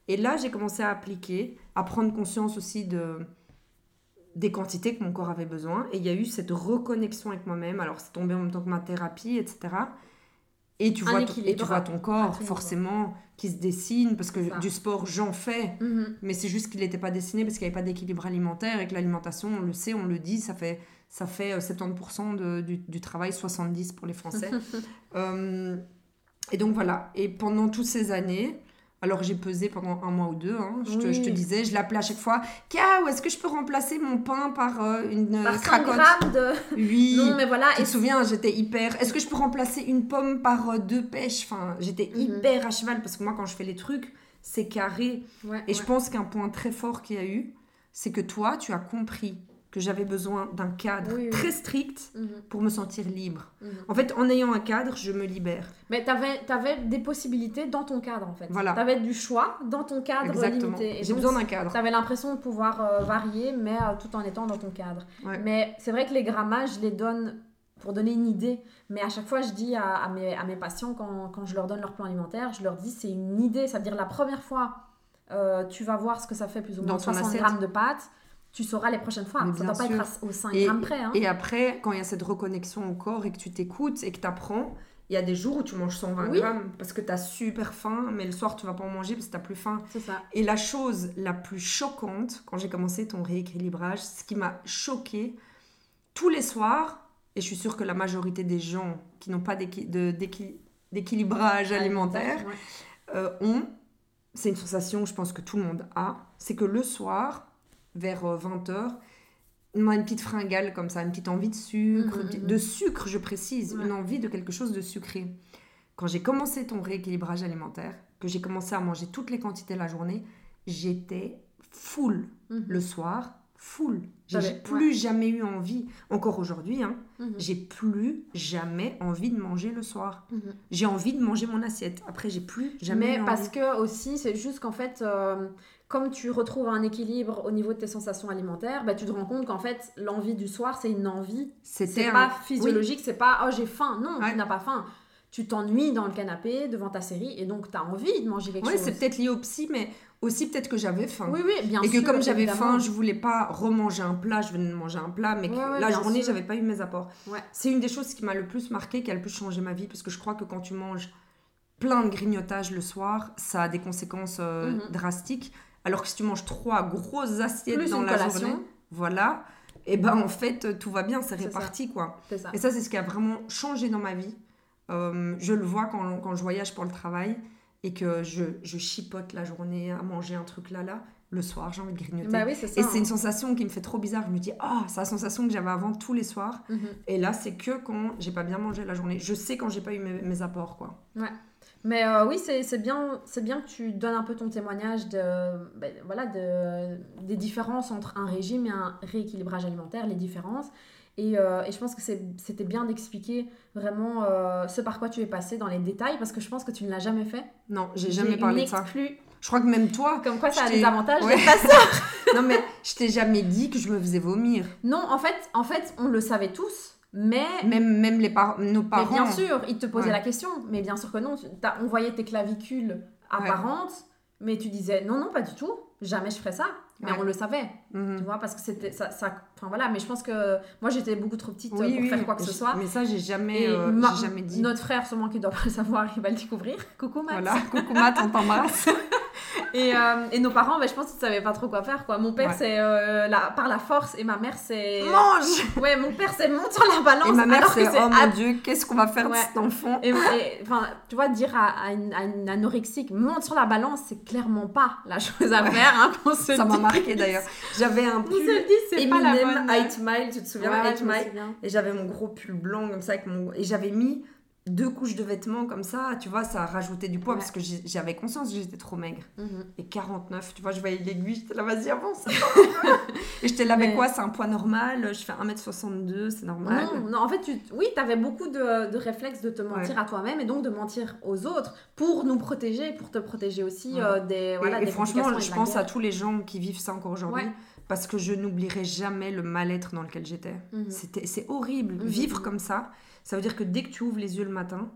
Et là, j'ai commencé à appliquer, à prendre conscience aussi de des quantités que mon corps avait besoin. Et il y a eu cette reconnexion avec moi-même. Alors, c'est tombé en même temps que ma thérapie, etc. Et tu, vois, et tu vois ton corps, forcément, qui se dessine, parce que du sport, j'en fais. Mhm. Mais c'est juste qu'il n'était pas dessiné parce qu'il n'y avait pas d'équilibre alimentaire et que l'alimentation, on le sait, on le dit, ça fait, ça fait 70% euh, de, du, du, travail, 70% pour les Français. Euh, et donc voilà. Et pendant toutes ces années, alors j'ai pesé pendant un mois ou deux, hein. je, te, je, te, disais, je l'appelais à chaque fois, Kao, est-ce que je peux remplacer mon pain par euh, une par 100 grammes de... Oui, non, mais voilà. Tu te souviens, j'étais hyper... Est-ce que je peux remplacer une pomme par euh, deux pêches? Enfin, j'étais mhm. hyper à cheval, parce que moi, quand je fais les trucs, c'est carré. et je pense qu'un point très fort qu'il y a eu, c'est que toi, tu as compris que j'avais besoin d'un cadre très strict mhm. pour me sentir libre. Mhm. En fait, en ayant un cadre, je me libère. Mais tu avais, des possibilités dans ton cadre, en fait. Voilà. Tu avais du choix dans ton cadre Exactement. limité. J'ai besoin d'un cadre. Tu avais l'impression de pouvoir euh, varier, mais euh, tout en étant dans ton cadre. Mais c'est vrai que les grammages, je les donne pour donner une idée. Mais à chaque fois, je dis à, mes, à mes, patients, quand, quand, je leur donne leur plan alimentaire, je leur dis c'est une idée. Ça veut dire la première fois, euh, tu vas voir ce que ça fait plus ou moins 60 grammes de pâtes tu sauras les prochaines fois. ça ne doit pas être au 5 grammes près. Hein. Et après, quand il y a cette reconnexion au corps et que tu t'écoutes et que tu apprends, il y a des jours où tu manges 120 grammes parce que tu as super faim, mais le soir, tu vas pas en manger parce que tu plus faim. C'est ça. Et la chose la plus choquante, quand j'ai commencé ton rééquilibrage, ce qui m'a choqué, tous les soirs, et je suis sûre que la majorité des gens qui n'ont pas d'équilibrage alimentaire euh, ont, c'est une sensation, je pense que tout le monde a, c'est que le soir, vers 20h, euh, une petite fringale comme ça, une petite envie de sucre, mhm, mhm. de sucre je précise, une envie de quelque chose de sucré. Quand j'ai commencé ton rééquilibrage alimentaire, que j'ai commencé à manger toutes les quantités la journée, j'étais full mhm. le soir, full. J'ai plus jamais eu envie, encore aujourd'hui, hein, j'ai plus jamais envie de manger le soir. J'ai envie de manger mon assiette. Après, j'ai plus jamais. Mais parce que aussi, c'est juste qu'en fait, euh, comme tu retrouves un équilibre au niveau de tes sensations alimentaires, bah, tu te rends compte qu'en fait, l'envie du soir, c'est une envie. C'est pas physiologique, c'est pas oh j'ai faim. Non, tu n'as pas faim. Tu t'ennuies dans le canapé devant ta série et donc tu as envie de manger quelque chose. Oui, c'est peut-être lié au psy, mais aussi peut-être que j'avais faim. Oui, oui, bien sûr. Et que comme j'avais faim, je voulais pas remanger un plat, je venais de manger un plat, mais la journée, j'avais pas eu mes apports. C'est une des choses qui m'a le plus marqué, qui a le plus changé ma vie, parce que je crois que quand tu manges plein de grignotage le soir, ça a des conséquences euh, mhm. drastiques. Alors que si tu manges trois grosses assiettes dans la journée, voilà, et eh ben en fait tout va bien, c'est réparti quoi. Et ça c'est ce qui a vraiment changé dans ma vie. Euh, je le vois quand, quand, je voyage pour le travail et que je, je, chipote la journée à manger un truc là là. Le soir, j'ai envie de grignoter. Bah et c'est une hein. sensation qui me fait trop bizarre. Je me dis, ah, c'est la sensation que j'avais avant tous les soirs. Mhm. Et là, c'est que quand j'ai pas bien mangé la journée. Je sais quand j'ai pas eu mes, mes apports, quoi. Ouais. Mais euh, oui, c'est bien, bien que tu donnes un peu ton témoignage de, ben, voilà, de, des différences entre un régime et un rééquilibrage alimentaire, les différences. Et, euh, et je pense que c'était bien d'expliquer vraiment euh, ce par quoi tu es passé dans les détails, parce que je pense que tu ne l'as jamais fait. Non, j'ai jamais parlé de ça. Je crois que même toi. Comme quoi ça a des avantages ouais. pas non, mais je t'ai jamais dit que je me faisais vomir. Non, en fait, en fait on le savait tous. Mais même, même les par nos parents. Mais bien sûr, ils te posaient la question. Mais bien sûr que non. On voyait tes clavicules apparentes, mais tu disais non, non, pas du tout. Jamais je ferais ça. Mais on le savait, mhm. tu vois, parce que c'était ça, Enfin voilà, mais je pense que moi j'étais beaucoup trop petite pour faire quoi que ce soit. Mais ça, j'ai jamais, euh, jamais dit. Notre frère, sûrement qui doit pas le savoir, il va le découvrir. Coucou Matt. Voilà, coucou Matt, on t'embrasse. et, euh, et, nos parents, ben, je pense qu'ils savaient pas trop quoi faire. Quoi. Mon père, c'est euh, la, par la force et ma mère, c'est. Mange Ouais, mon père, c'est monte sur la balance. Et ma mère, c'est oh mon dieu, qu'est-ce qu'on va faire de cet enfant Et enfin, tu vois, dire à, une, à, une, anorexique monte sur la balance, c'est clairement pas la chose à faire. Hein, ça m'a marqué d'ailleurs. J'avais un pull Eminem 8 Mile, tu te souviens ouais, 8 Mile Et j'avais mon gros pull blanc comme ça avec mon et j'avais mis deux couches de vêtements comme ça, tu vois, ça a rajouté du poids parce que j'avais conscience que j'étais trop maigre. Mhm. Et 49, tu vois, je voyais l'aiguille, j'étais là, vas-y, avance. et j'étais là, mais quoi, c'est un poids normal, je fais 1m62, c'est normal. Non, non, en fait, tu, oui, tu avais beaucoup de, de, réflexes de te mentir à toi-même et donc de mentir aux autres pour nous protéger, pour te protéger aussi euh, des. Voilà, et, franchement, je pense à tous les gens qui vivent ça encore aujourd'hui parce que je n'oublierai jamais le mal-être dans lequel j'étais. Mhm. C'était C'est horrible. Mhm. Vivre comme ça, ça veut dire que dès que tu ouvres les yeux le matin,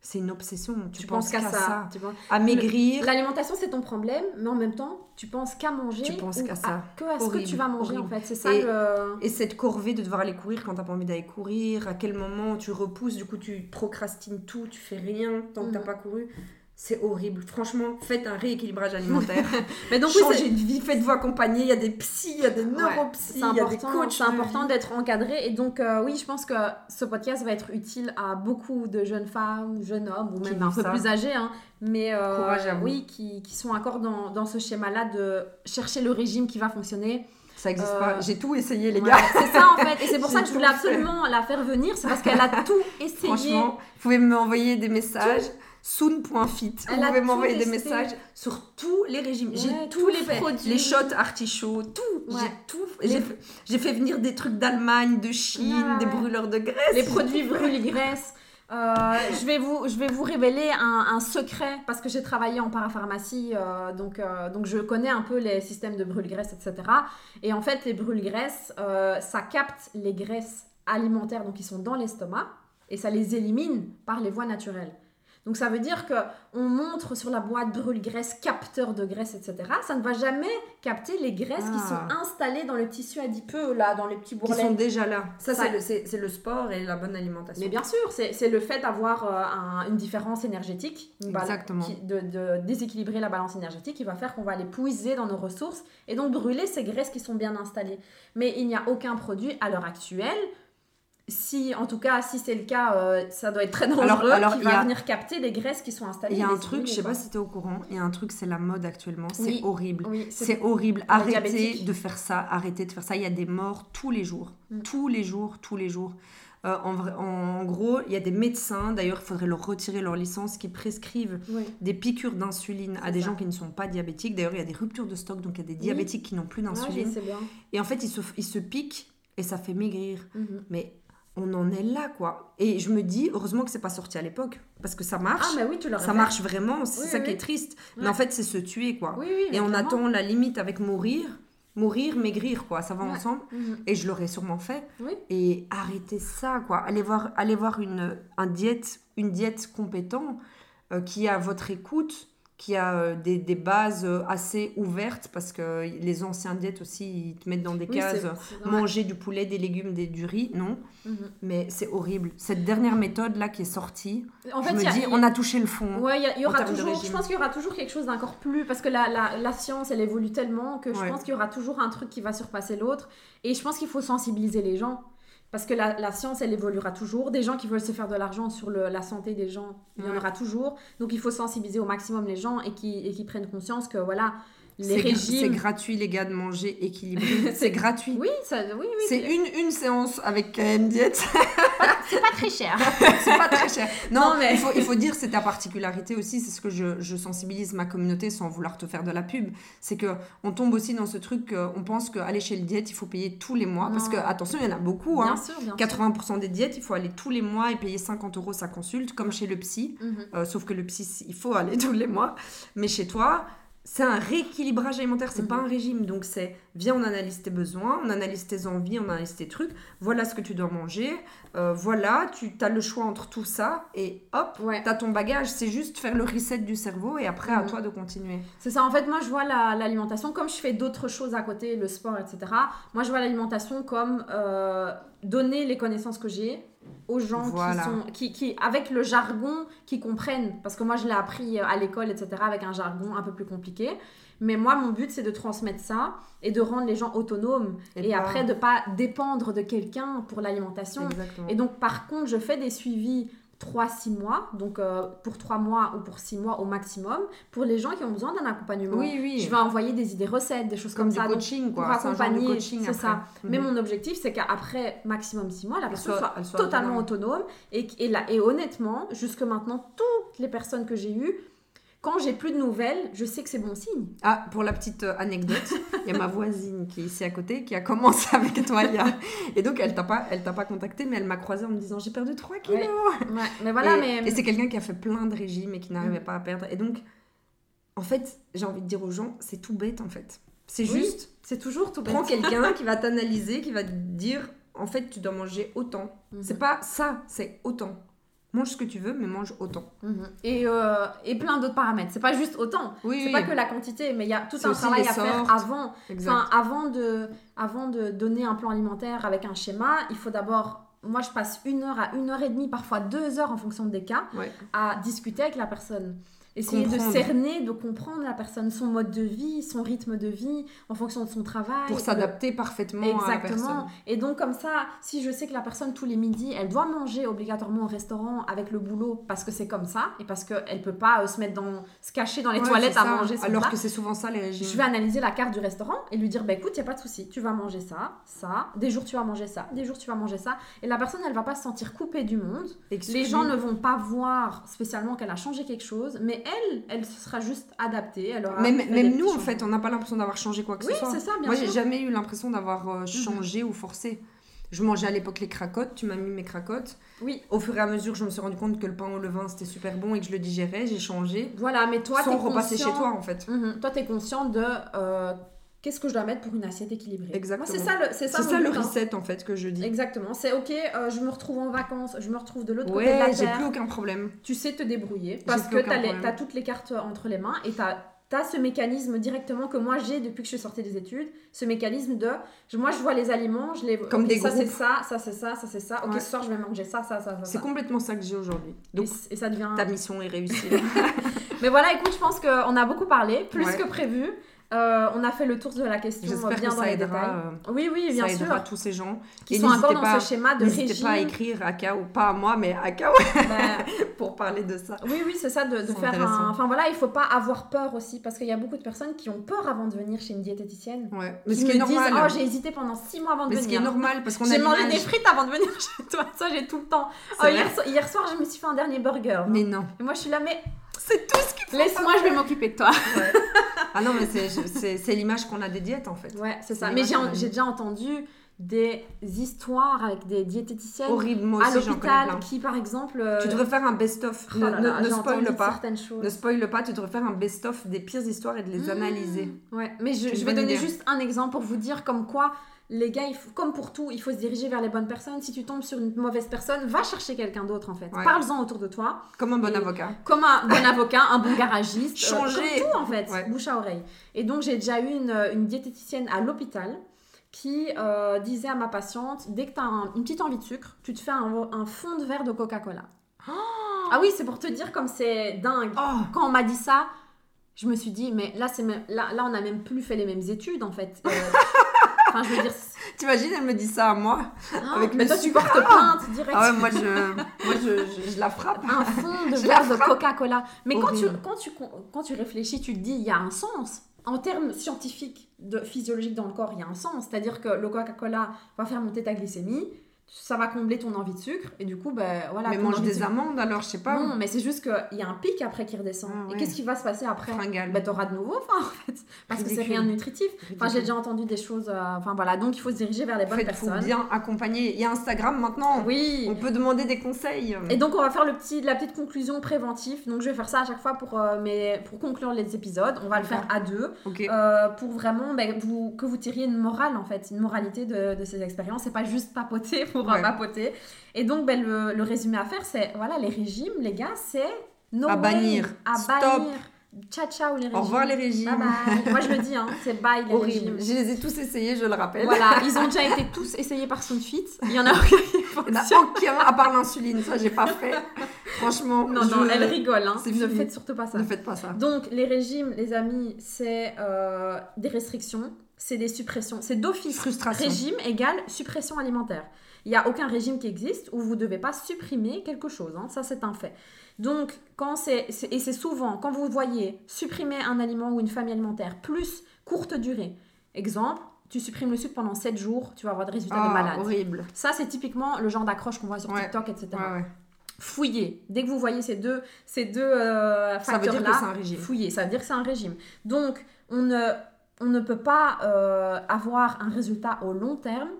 c'est une obsession. Tu, penses qu'à ça. À maigrir. L'alimentation, c'est ton problème, mais en même temps, tu penses qu'à manger. Tu penses qu'à ça. que à ce que tu vas manger, en fait. C'est ça et, et, cette corvée de devoir aller courir quand t'as pas envie d'aller courir, à quel moment tu repousses, du coup, tu procrastines tout, tu fais rien tant que t'as mm. pas couru c'est horrible. Franchement, faites un rééquilibrage alimentaire. mais donc, Changez de vie, faites-vous accompagner. Il y a des psys, il y a des neuropsys, il y a des coachs. C'est important d'être encadré. Et donc, euh, oui, je pense que ce podcast va être utile à beaucoup de jeunes femmes, jeunes hommes, ou même un peu plus âgés. Hein, mais euh, oui, qui, qui, sont encore dans, dans ce schéma-là de chercher le régime qui va fonctionner. Ça n'existe pas. Euh, J'ai tout essayé, les gars. c'est ça, en fait. Et c'est pour ça que je voulais absolument la faire venir. C'est parce qu'elle a tout essayé. Franchement, vous pouvez m'envoyer des messages soon.fit. Vous pouvez m'envoyer des messages sur tous les régimes. j'ai tous les produits. Les shots artichauts, tout. J'ai tout. J'ai fait venir des trucs d'Allemagne, de Chine, des brûleurs de graisse. Les produits brûle-graisse. Euh, je, vais vous, je vais vous révéler un, secret parce que j'ai travaillé en parapharmacie, euh, donc, euh, donc je connais un peu les systèmes de brûle-graisse, etc. Et en fait, les brûle-graisses, ça capte les graisses alimentaires donc qui sont dans l'estomac et ça les élimine par les voies naturelles. Donc ça veut dire que on montre sur la boîte brûle-graisse capteur de graisse, etc. Ça ne va jamais capter les graisses qui sont ah. installées dans le tissu adipeux, là, dans les petits bourrelets. Qui sont déjà là. Ça, c'est le, sport et la bonne alimentation. Mais bien sûr, c'est le fait d'avoir euh, une différence énergétique, Exactement. de, de, déséquilibrer la balance énergétique qui va faire qu'on va les puiser dans nos ressources et donc brûler ces graisses qui sont bien installées. Mais il n'y a aucun produit à l'heure actuelle si, en tout cas, si c'est le cas, euh, ça doit être très dangereux, alors, qui va venir capter des graisses qui sont installées. Il y a un truc, je sais pas si tu es au courant, il y a un truc, c'est la mode actuellement, c'est horrible. c'est horrible. Arrêtez de faire ça, arrêtez de faire ça. Il y a des morts tous les jours, mm. tous les jours, tous les jours. Euh, en, en, gros, il y a des médecins, d'ailleurs, il faudrait leur retirer leur licence, qui prescrivent des piqûres d'insuline à des gens qui ne sont pas diabétiques. D'ailleurs, il y a des ruptures de stock, donc il y a des diabétiques qui n'ont plus d'insuline. et en fait, ils se, ils se piquent et ça fait maigrir. Mm-hmm. Mais on en est là, quoi. Et je me dis, heureusement que c'est pas sorti à l'époque, parce que ça marche. Ah, mais oui, tu Ça marche vraiment, c'est ça qui est triste. Mais en fait, c'est se tuer, quoi. et on attend la limite avec mourir. Mourir, maigrir, quoi, ça va ensemble. Mhm. Et je l'aurais sûrement fait. Et arrêtez ça, quoi. Allez voir, allez voir une, un diète, une diète compétent euh, qui a votre écoute, qui a euh, des, des, bases euh, assez ouvertes parce que les anciens diètes aussi ils te mettent dans des cases manger du poulet des légumes des, du riz non. Mhm. mais c'est horrible. Cette dernière méthode là qui est sortie en fait, je me dis on a touché le fond ouais il y, aura toujours je pense qu'il y aura toujours quelque chose d'encore plus parce que la, la, la, science elle évolue tellement que je pense qu'il y aura toujours un truc qui va surpasser l'autre et je pense qu'il faut sensibiliser les gens parce que la, science, elle évoluera toujours. Des gens qui veulent se faire de l'argent sur la santé des gens, il y en aura toujours. Donc il faut sensibiliser au maximum les gens et qui, et qui prennent conscience que voilà, les régimes. C'est gratuit, les gars, de manger équilibré. c'est gratuit. Oui, ça, oui, oui. C'est une, une séance avec KM Diet. c'est pas très cher. c'est pas très cher. Non, mais il faut, il faut dire, c'est ta particularité aussi. C'est ce que je, je, sensibilise ma communauté sans vouloir te faire de la pub. C'est que on tombe aussi dans ce truc, on pense qu'aller chez le diète, il faut payer tous les mois. Parce que, attention, il y en a beaucoup. Bien hein. sûr, bien 80% des diètes, il faut aller tous les mois et payer 50 euros sa consulte, comme chez le psy. Mhm. Euh, sauf que le psy, il faut aller tous les mois. Mais chez toi, c'est un rééquilibrage alimentaire, c'est pas mhm. un régime. Donc c'est viens, on analyse tes besoins, on analyse tes envies, on analyse tes trucs. Voilà ce que tu dois manger. Euh, voilà, tu as le choix entre tout ça et hop, tu as ton bagage. C'est juste faire le reset du cerveau et après à mhm. toi de continuer. C'est ça. En fait, moi je vois l'alimentation comme je fais d'autres choses à côté, le sport, etc. Moi je vois l'alimentation comme euh, donner les connaissances que j'ai aux gens qui sont qui, qui, avec le jargon qui comprennent. Parce que moi je l'ai appris à l'école etc avec un jargon un peu plus compliqué. Mais moi mon but c'est de transmettre ça et de rendre les gens autonomes et, après de pas dépendre de quelqu'un pour l'alimentation. Et donc par contre je fais des suivis 3-6 mois, donc euh, pour 3 mois ou pour 6 mois au maximum, pour les gens qui ont besoin d'un accompagnement. Oui, oui. Je vais envoyer des idées recettes, des choses comme, ça. coaching, quoi. Pour accompagner, c'est ça. Mais mhm. mon objectif, c'est qu'après maximum 6 mois, la personne soit, totalement autonome. Et, et, là, et honnêtement, jusque maintenant, toutes les personnes que j'ai eues, quand j'ai plus de nouvelles, je sais que c'est bon signe. Ah, pour la petite euh, anecdote, il y a ma voisine qui est ici à côté qui a commencé avec toi il y a... Et donc, elle t'a pas, elle t'a pas contacté, mais elle m'a croisé en me disant j'ai perdu 3 kilos. Ouais. mais voilà, et, mais... et c'est quelqu'un qui a fait plein de régimes et qui n'arrivait mm. pas à perdre. Et donc, en fait, j'ai envie de dire aux gens, c'est tout bête en fait. C'est juste. C'est toujours tout bête. Prends quelqu'un qui va t'analyser, qui va te dire en fait, tu dois manger autant. Mm-hmm. C'est pas ça, c'est autant mange ce que tu veux, mais mange autant. Mhm. Et, euh, et, plein d'autres paramètres. C'est pas juste autant. Oui, c'est pas que la quantité, mais il y a tout un travail à faire avant. Enfin, avant de, avant de donner un plan alimentaire avec un schéma, il faut d'abord. Moi, je passe une heure à une heure et demie, parfois deux heures en fonction des cas, à discuter avec la personne. Essayer de cerner, de comprendre la personne, son mode de vie, son rythme de vie, en fonction de son travail. Pour s'adapter parfaitement à la personne. Et donc comme ça, si je sais que la personne tous les midis, elle doit manger obligatoirement au restaurant avec le boulot parce que c'est comme ça et parce qu'elle peut pas euh, se mettre dans, se cacher dans les toilettes à manger son Alors que c'est souvent ça les régimes. Je vais analyser la carte du restaurant et lui dire, bah écoute, il y a pas de souci, tu vas manger ça, ça, des jours tu vas manger ça, des jours tu vas manger ça. Et la personne, elle va pas se sentir coupée du monde. Les gens ne vont pas voir spécialement qu'elle a changé quelque chose, mais elle, elle se sera juste adaptée. Elle même, même nous, en fait, on n'a pas l'impression d'avoir changé quoi que ce soit. c'est ça, bien Moi, j'ai jamais eu l'impression d'avoir euh, mhm. changé ou forcé. Je mangeais à l'époque les cracottes, tu m'as mis mes cracottes. Oui. Au fur et à mesure, je me suis rendu compte que le pain au levain c'était super bon et que je le digérais, j'ai changé. Voilà, mais toi, sans repasser chez toi en fait. Mhm. Toi, tu es conscient de euh, qu'est-ce que je dois mettre pour une assiette équilibrée? Exactement. C'est ça le, c'est ça, ça le reset en fait que je dis. Exactement. C'est ok, euh, je me retrouve en vacances, je me retrouve de l'autre côté de la terre. j'ai plus aucun problème. Tu sais te débrouiller parce que tu as, toutes les cartes entre les mains et tu as ce mécanisme directement que moi j'ai depuis que je suis sortie des études, ce mécanisme de moi je vois les aliments, je les comme des ça c'est ça, ça c'est ça, ça c'est ça. OK, ce soir je vais manger ça ça ça ça. C'est complètement ça que j'ai aujourd'hui. Donc et, ça devient ta mission est réussie. Mais voilà, écoute, je pense qu'on a beaucoup parlé, plus que prévu. Euh, on a fait le tour de la question J'espère bien que dans ça les aidera, détails. Euh, oui, oui, bien ça sûr. aidera tous ces gens qui sont encore dans ce schéma de régime. N'hésitez pas à écrire à Kao, pas à moi, mais à Kao, bah, pour parler de ça. Oui, oui, c'est ça, de, faire un... Enfin voilà, il faut pas avoir peur aussi, parce qu'il y a beaucoup de personnes qui ont peur avant de venir chez une diététicienne. Ouais. Mais ce qui est normal. Disent, oh, j'ai hésité pendant 6 mois avant de venir. Ce qui est normal, parce qu'on a J'ai mangé des frites avant de venir chez toi, ça j'ai tout le temps. Oh, hier, hier, soir, je me suis fait un dernier burger. Mais non. Et moi, je suis là, mais... C'est tout ce qu'il faut Laisse-moi, je vais m'occuper de toi. ah non, mais c'est l'image qu'on a des diètes en fait. Ouais, c'est ça. Mais j'ai déjà entendu des histoires avec des diététiciennes Horrible, à l'hôpital qui par exemple tu devrais faire un best-of oh ne, ne spoil pas ne spoil pas tu devrais faire un best-of des pires histoires et de les mmh. analyser ouais mais je, je vais donner juste un exemple pour vous dire comme quoi les gars, il faut, comme pour tout, il faut se diriger vers les bonnes personnes. Si tu tombes sur une mauvaise personne, va chercher quelqu'un d'autre en fait. Parle-en autour de toi. Comme un bon avocat. Comme un bon avocat, un bon garagiste. Euh, Changer. tout en fait, bouche à oreille. Et donc j'ai déjà eu une, diététicienne à l'hôpital qui euh, disait à ma patiente dès que tu as une petite envie de sucre, tu te fais un, fond de verre de Coca-Cola. ah oui, c'est pour te dire comme c'est dingue. Oh. Quand on m'a dit ça, je me suis dit, mais là, c'est là, là, on n'a même plus fait les mêmes études en fait. Euh, Enfin, je veux dire. T'imagines, elle me dit ça à moi. Ah, avec mais toi, tu portes plainte direct. Ah ouais, moi, je, moi je, je, la frappe. Un fond de verre de Coca-Cola. Mais quand tu, quand, tu, quand tu réfléchis, tu te dis, il y a un sens. en termes scientifiques, de physiologiques dans le corps, il y a un sens. C'est-à-dire que le Coca-Cola va faire monter ta glycémie ça va combler ton envie de sucre et du coup ben voilà mais mange des amandes alors je sais pas. Non mais c'est juste qu'il y a un pic après qui redescend. Ah et qu'est-ce qui va se passer après ben t'auras de nouveau faim en fait parce que c'est rien de nutritif. Enfin j'ai déjà entendu des choses euh, enfin voilà donc il faut se diriger vers les bonnes personnes. il faut bien accompagner. Il y a Instagram maintenant. Oui. On peut demamer des conseils. Et donc on va faire le petit la petite conclusion préventive. Donc je vais faire ça à chaque fois pour euh, mais pour conclure les épisodes. On va le faire à deux. Euh, pour vraiment ben, vous, que vous tiriez une morale en fait une moralité de, de ces expériences. C'est pas juste papoter pour ouais. papoter. Et donc, ben, le, résumé à faire, c'est voilà, les régimes, les gars, c'est no à bannir. À Stop. bannir. Ciao, ciao les régimes. Au revoir les régimes. Moi je le dis, hein, c'est bye les régimes. Je les ai tous essayés, je le rappelle. Voilà, ils ont déjà été tous essayés par Sunfit. Il y en a aucun Il n'y en a aucun à part l'insuline, ça j'ai pas fait. Franchement. Non, non, elle rigole. Hein. Ne faites surtout pas ça. Ne faites pas ça. Donc les régimes, les amis, c'est euh, des restrictions, c'est des suppressions. C'est d'office. Frustration. Régime égale suppression alimentaire. Il n'y a aucun régime qui existe où vous ne devez pas supprimer quelque chose. Hein. Ça, c'est un fait. Donc, quand c'est, et c'est souvent, quand vous voyez supprimer un aliment ou une famille alimentaire plus courte durée, exemple, tu supprimes le sucre pendant 7 jours, tu vas avoir des résultats de ah, malade. horrible. Ça, c'est typiquement le genre d'accroche qu'on voit sur TikTok, etc. Fouillez. Dès que vous voyez ces deux, ces deux euh, facteurs-là, fouillez. Ça veut dire que c'est un régime. Donc, on ne, on ne peut pas euh, avoir un résultat au long terme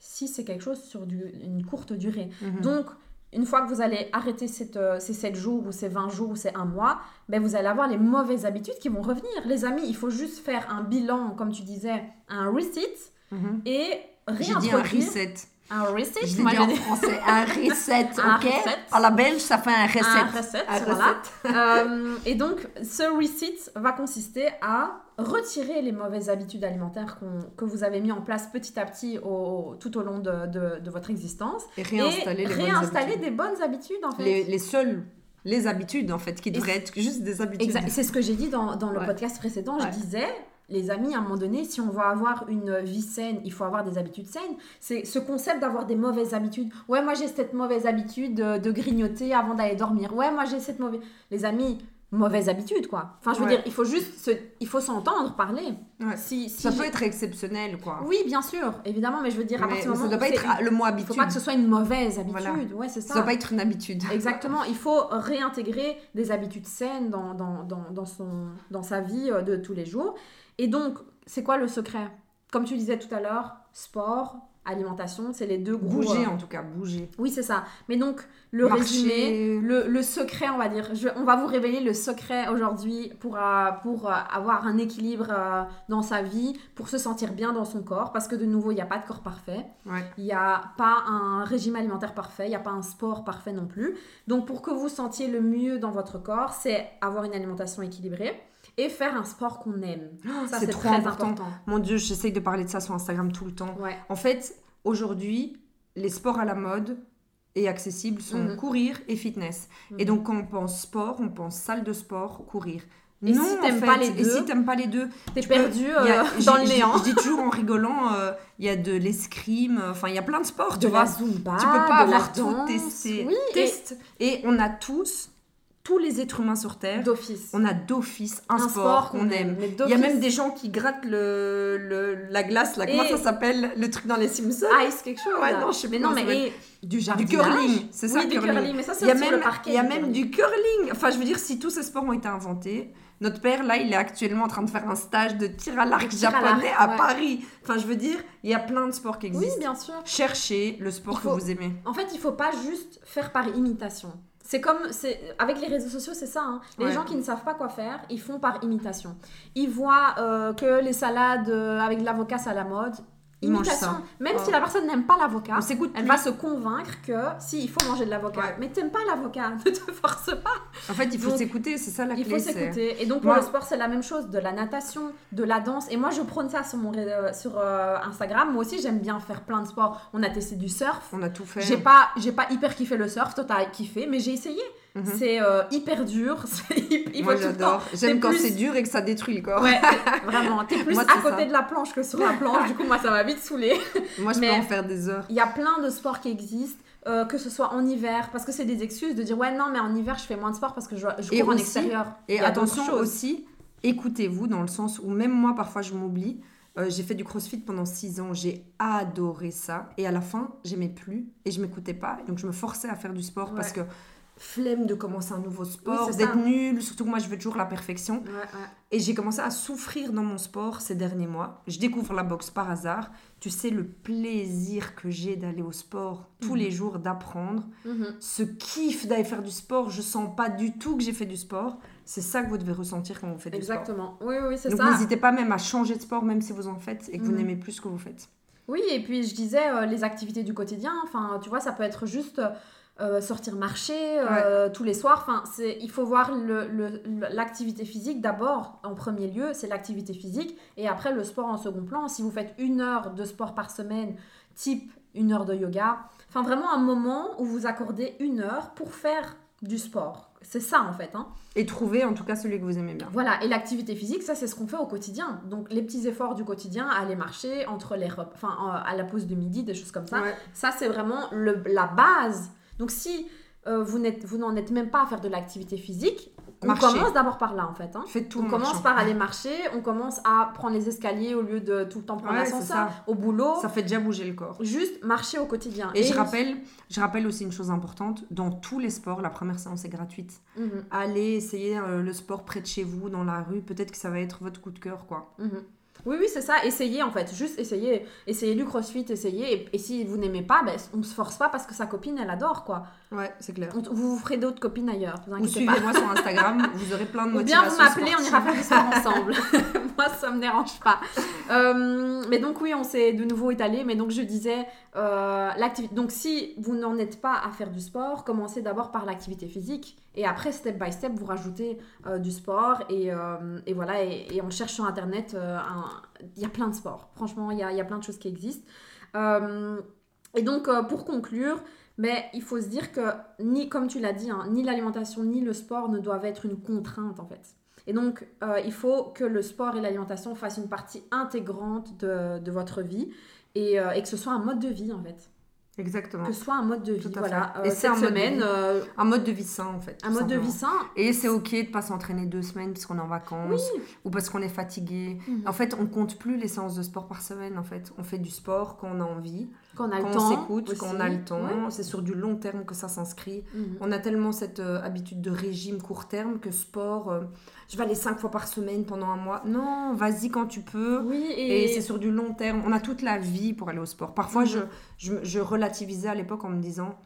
si c'est quelque chose sur une courte durée. Mhm. Donc, une fois que vous allez arrêter cette, euh, ces 7 jours ou ces 20 jours ou ces 1 mois, ben vous allez avoir les mauvaises habitudes qui vont revenir. Les amis, il faut juste faire un bilan, comme tu disais, un reset mhm. et réintroduire... un reset. Un reset, je dit en français, un reset, ok À la belge, ça fait un reset. Un reset, voilà. Euh, et donc, ce reset va consister à retirer les mauvaises habitudes alimentaires que vous avez mis en place petit à petit au, tout au long de, de, votre existence. Et réinstaller, les réinstaller des bonnes habitudes, en fait. Les, les seules les habitudes en fait qui devraient être juste des habitudes. C'est ce que j'ai dit dans, dans le podcast précédent. Je disais les amis, à un moment donné, si on veut avoir une vie saine, il faut avoir des habitudes saines. C'est ce concept d'avoir des mauvaises habitudes. Ouais, moi j'ai cette mauvaise habitude de, grignoter avant d'aller dormir. Ouais, moi j'ai cette mauvaise. Les amis, mauvaise habitude quoi. Enfin, je veux dire, il faut juste il faut s'entendre parler. Si, ça peut être exceptionnel quoi. Oui, bien sûr, évidemment, mais je veux dire à partir du moment ça doit pas être le mot habitude. Il faut pas que ce soit une mauvaise habitude. Ouais, c'est ça. Ça doit pas être une habitude. Exactement, il faut réintégrer des habitudes saines dans, dans, dans, dans son dans sa vie euh, de tous les jours. Et donc, c'est quoi le secret? Comme tu disais tout à l'heure, sport, alimentation, c'est les deux gros... Bouger euh, en tout cas, bouger. Oui, c'est ça. Mais donc, le résumé, le, secret, on va dire, on va vous révéler le secret aujourd'hui pour, euh, pour euh, avoir un équilibre dans sa vie, pour se sentir bien dans son corps, parce que de nouveau, il n'y a pas de corps parfait. Il n'y a pas un régime alimentaire parfait, il n'y a pas un sport parfait non plus. Donc, pour que vous sentiez le mieux dans votre corps, c'est avoir une alimentation équilibrée et faire un sport qu'on aime. Ça, c'est très important. Mon Dieu, j'essaye de parler de ça sur Instagram tout le temps. En fait, aujourd'hui, les sports à la mode et accessibles sont mhm. courir et fitness. Et mhm. donc, quand on pense sport, on pense salle de sport, courir. Et non, si t'aimes pas les deux, et si t'aimes pas les deux, t'es perdu euh, dans le néant. Je dis toujours en rigolant, euh, il y a de l'escrime, enfin il y a plein de sports, de la zumba, tu peux pas avoir tout testé. Oui, et on a tous tous les êtres humains sur Terre, d'office. on a d'office un, sport, qu'on aime. Il y a même des gens qui grattent le, le la glace, là. comment ça s'appelle Le truc dans les Simpsons? Ice quelque chose Ouais, non, je sais mais non, mais du jardinage. Du curling, c'est ça, oui, du curling. Mais ça, c'est il y a même, le parquet. Il y a même du curling. Enfin, je veux dire, si tous ces sports ont été inventés, notre père, là, il est actuellement en train de faire un stage de tir à l'arc japonais à, Paris. Enfin, je veux dire, il y a plein de sports qui existent. Oui, bien sûr. Cherchez le sport que vous aimez. En fait, il faut pas juste faire par imitation. C'est comme, c'est avec les réseaux sociaux, c'est ça. Hein. Les gens qui ne savent pas quoi faire, ils font par imitation. Ils voient euh, que les salades euh, avec de l'avocat, c'est à la mode imitation. Même si la personne n'aime pas l'avocat, elle va se convaincre que si il faut manger de l'avocat. Mais t'aimes pas l'avocat, ne te force pas. En fait, il faut s'écouter, c'est ça la clé. Il faut s'écouter. Et donc pour le sport, c'est la même chose, de la natation, de la danse. Et moi, je prône ça sur mon euh, sur euh, Instagram. Moi aussi, j'aime bien faire plein de sports. On a testé du surf. On a tout fait. J'ai pas j'ai pas hyper kiffé le surf. Toi, t'as kiffé, mais j'ai essayé. Mhm. C'est euh, hyper dur. Il Moi j'adore. J'aime quand c'est dur et que ça détruit le corps. Ouais, vraiment. T'es plus à côté de la planche que sur la planche. du coup, moi ça m'a vite saoulé. Moi je peux en faire des heures. Il y a plein de sports qui existent. Euh, que ce soit en hiver, parce que c'est des excuses de dire ouais non mais en hiver je fais moins de sport parce que je, je cours en extérieur. Et attention aussi, écoutez-vous dans le sens où même moi, parfois, je m'oublie. Euh, j'ai fait du crossfit pendant 6 ans, j'ai adoré ça. Et à la fin, j'aimais plus et je m'écoutais pas. Donc je me forçais à faire du sport parce que flemme de commencer un nouveau sport, d'être nul, surtout que moi je veux toujours la perfection. Et j'ai commencé à souffrir dans mon sport ces derniers mois. Je découvre la boxe par hasard. Tu sais le plaisir que j'ai d'aller au sport tous mhm. les jours, d'apprendre. Mhm. Ce kiff d'aller faire du sport, je sens pas du tout que j'ai fait du sport. C'est ça que vous devez ressentir quand vous faites Exactement. du sport. Exactement. Oui, oui, c'est ça. N'hésitez pas même à changer de sport, même si vous en faites et que vous mhm. n'aimez plus ce que vous faites. Oui, et puis je disais, euh, les activités du quotidien, enfin, tu vois, ça peut être juste euh, sortir marcher euh, tous les soirs. Enfin, il faut voir l'activité le, physique d'abord, en premier lieu, c'est l'activité physique, et après le sport en second plan. Si vous faites une heure de sport par semaine, type une heure de yoga, enfin vraiment un moment où vous accordez une heure pour faire du sport. C'est ça en fait. Hein. Et trouver en tout cas celui que vous aimez bien. Voilà, et l'activité physique, ça c'est ce qu'on fait au quotidien. Donc les petits efforts du quotidien, aller marcher entre les repas, enfin à la pause de midi, des choses comme ça. Ça c'est vraiment le, la base. Donc si euh, vous n'en êtes même pas à faire de l'activité physique, on commence d'abord par là en fait. Hein. tout on commence par aller marcher, on commence à prendre les escaliers au lieu de tout le temps prendre l'ascenseur, au boulot. Ça fait déjà bouger le corps. Juste marcher au quotidien. Et, je, rappelle, je rappelle aussi une chose importante, dans tous les sports, la première séance est gratuite. Mhm. Allez essayer euh, le sport près de chez vous, dans la rue, peut-être que ça va être votre coup de cœur quoi. Mhm. Oui, oui, c'est ça. Essayez en fait. Juste essayez. Essayez du crossfit, essayez. Et, si vous n'aimez pas, ben, on ne se force pas parce que sa copine, elle adore quoi. Ouais, c'est clair. vous vous ferez d'autres copines ailleurs. Vous, suivez-moi sur Instagram, vous aurez plein de motivations. Ou bien vous m'appelez, on ira faire du sport ensemble. Moi, ça me dérange pas. Euh, mais donc, oui, on s'est de nouveau étalé. Mais donc, je disais, euh, l'activité. Donc, si vous n'en êtes pas à faire du sport, commencez d'abord par l'activité physique. Et après, step by step, vous rajoutez euh, du sport. Et, et voilà. Et, et, on cherche sur Internet. Il y a plein de sports. Franchement, il y a, y a, plein de choses qui existent. et donc, pour conclure, mais il faut se dire que, ni, comme tu l'as dit, hein, ni l'alimentation ni le sport ne doivent être une contrainte en fait. Et donc, euh, il faut que le sport et l'alimentation fassent une partie intégrante de, de votre vie et, euh, et, que ce soit un mode de vie en fait. Exactement. Que ce soit un mode de vie. Voilà. Euh, et c'est un semaine. un mode de vie sain en fait. Un mode de vie sain. Et c'est ok de pas s'entraîner deux semaines parce qu'on est en vacances ou parce qu'on est fatigué. Mhm. En fait, on compte plus les séances de sport par semaine en fait. On fait du sport quand on a envie quand on a le temps. s'écoute, quand on a le temps. C'est sur du long terme que ça s'inscrit. Mhm. On a tellement cette euh, habitude de régime court terme que sport, euh, je vais aller cinq fois par semaine pendant un mois. Non, vas-y quand tu peux. Oui, et, c'est sur du long terme. On a toute la vie pour aller au sport. Parfois, mhm. je, je, je relativisais à l'époque en me disant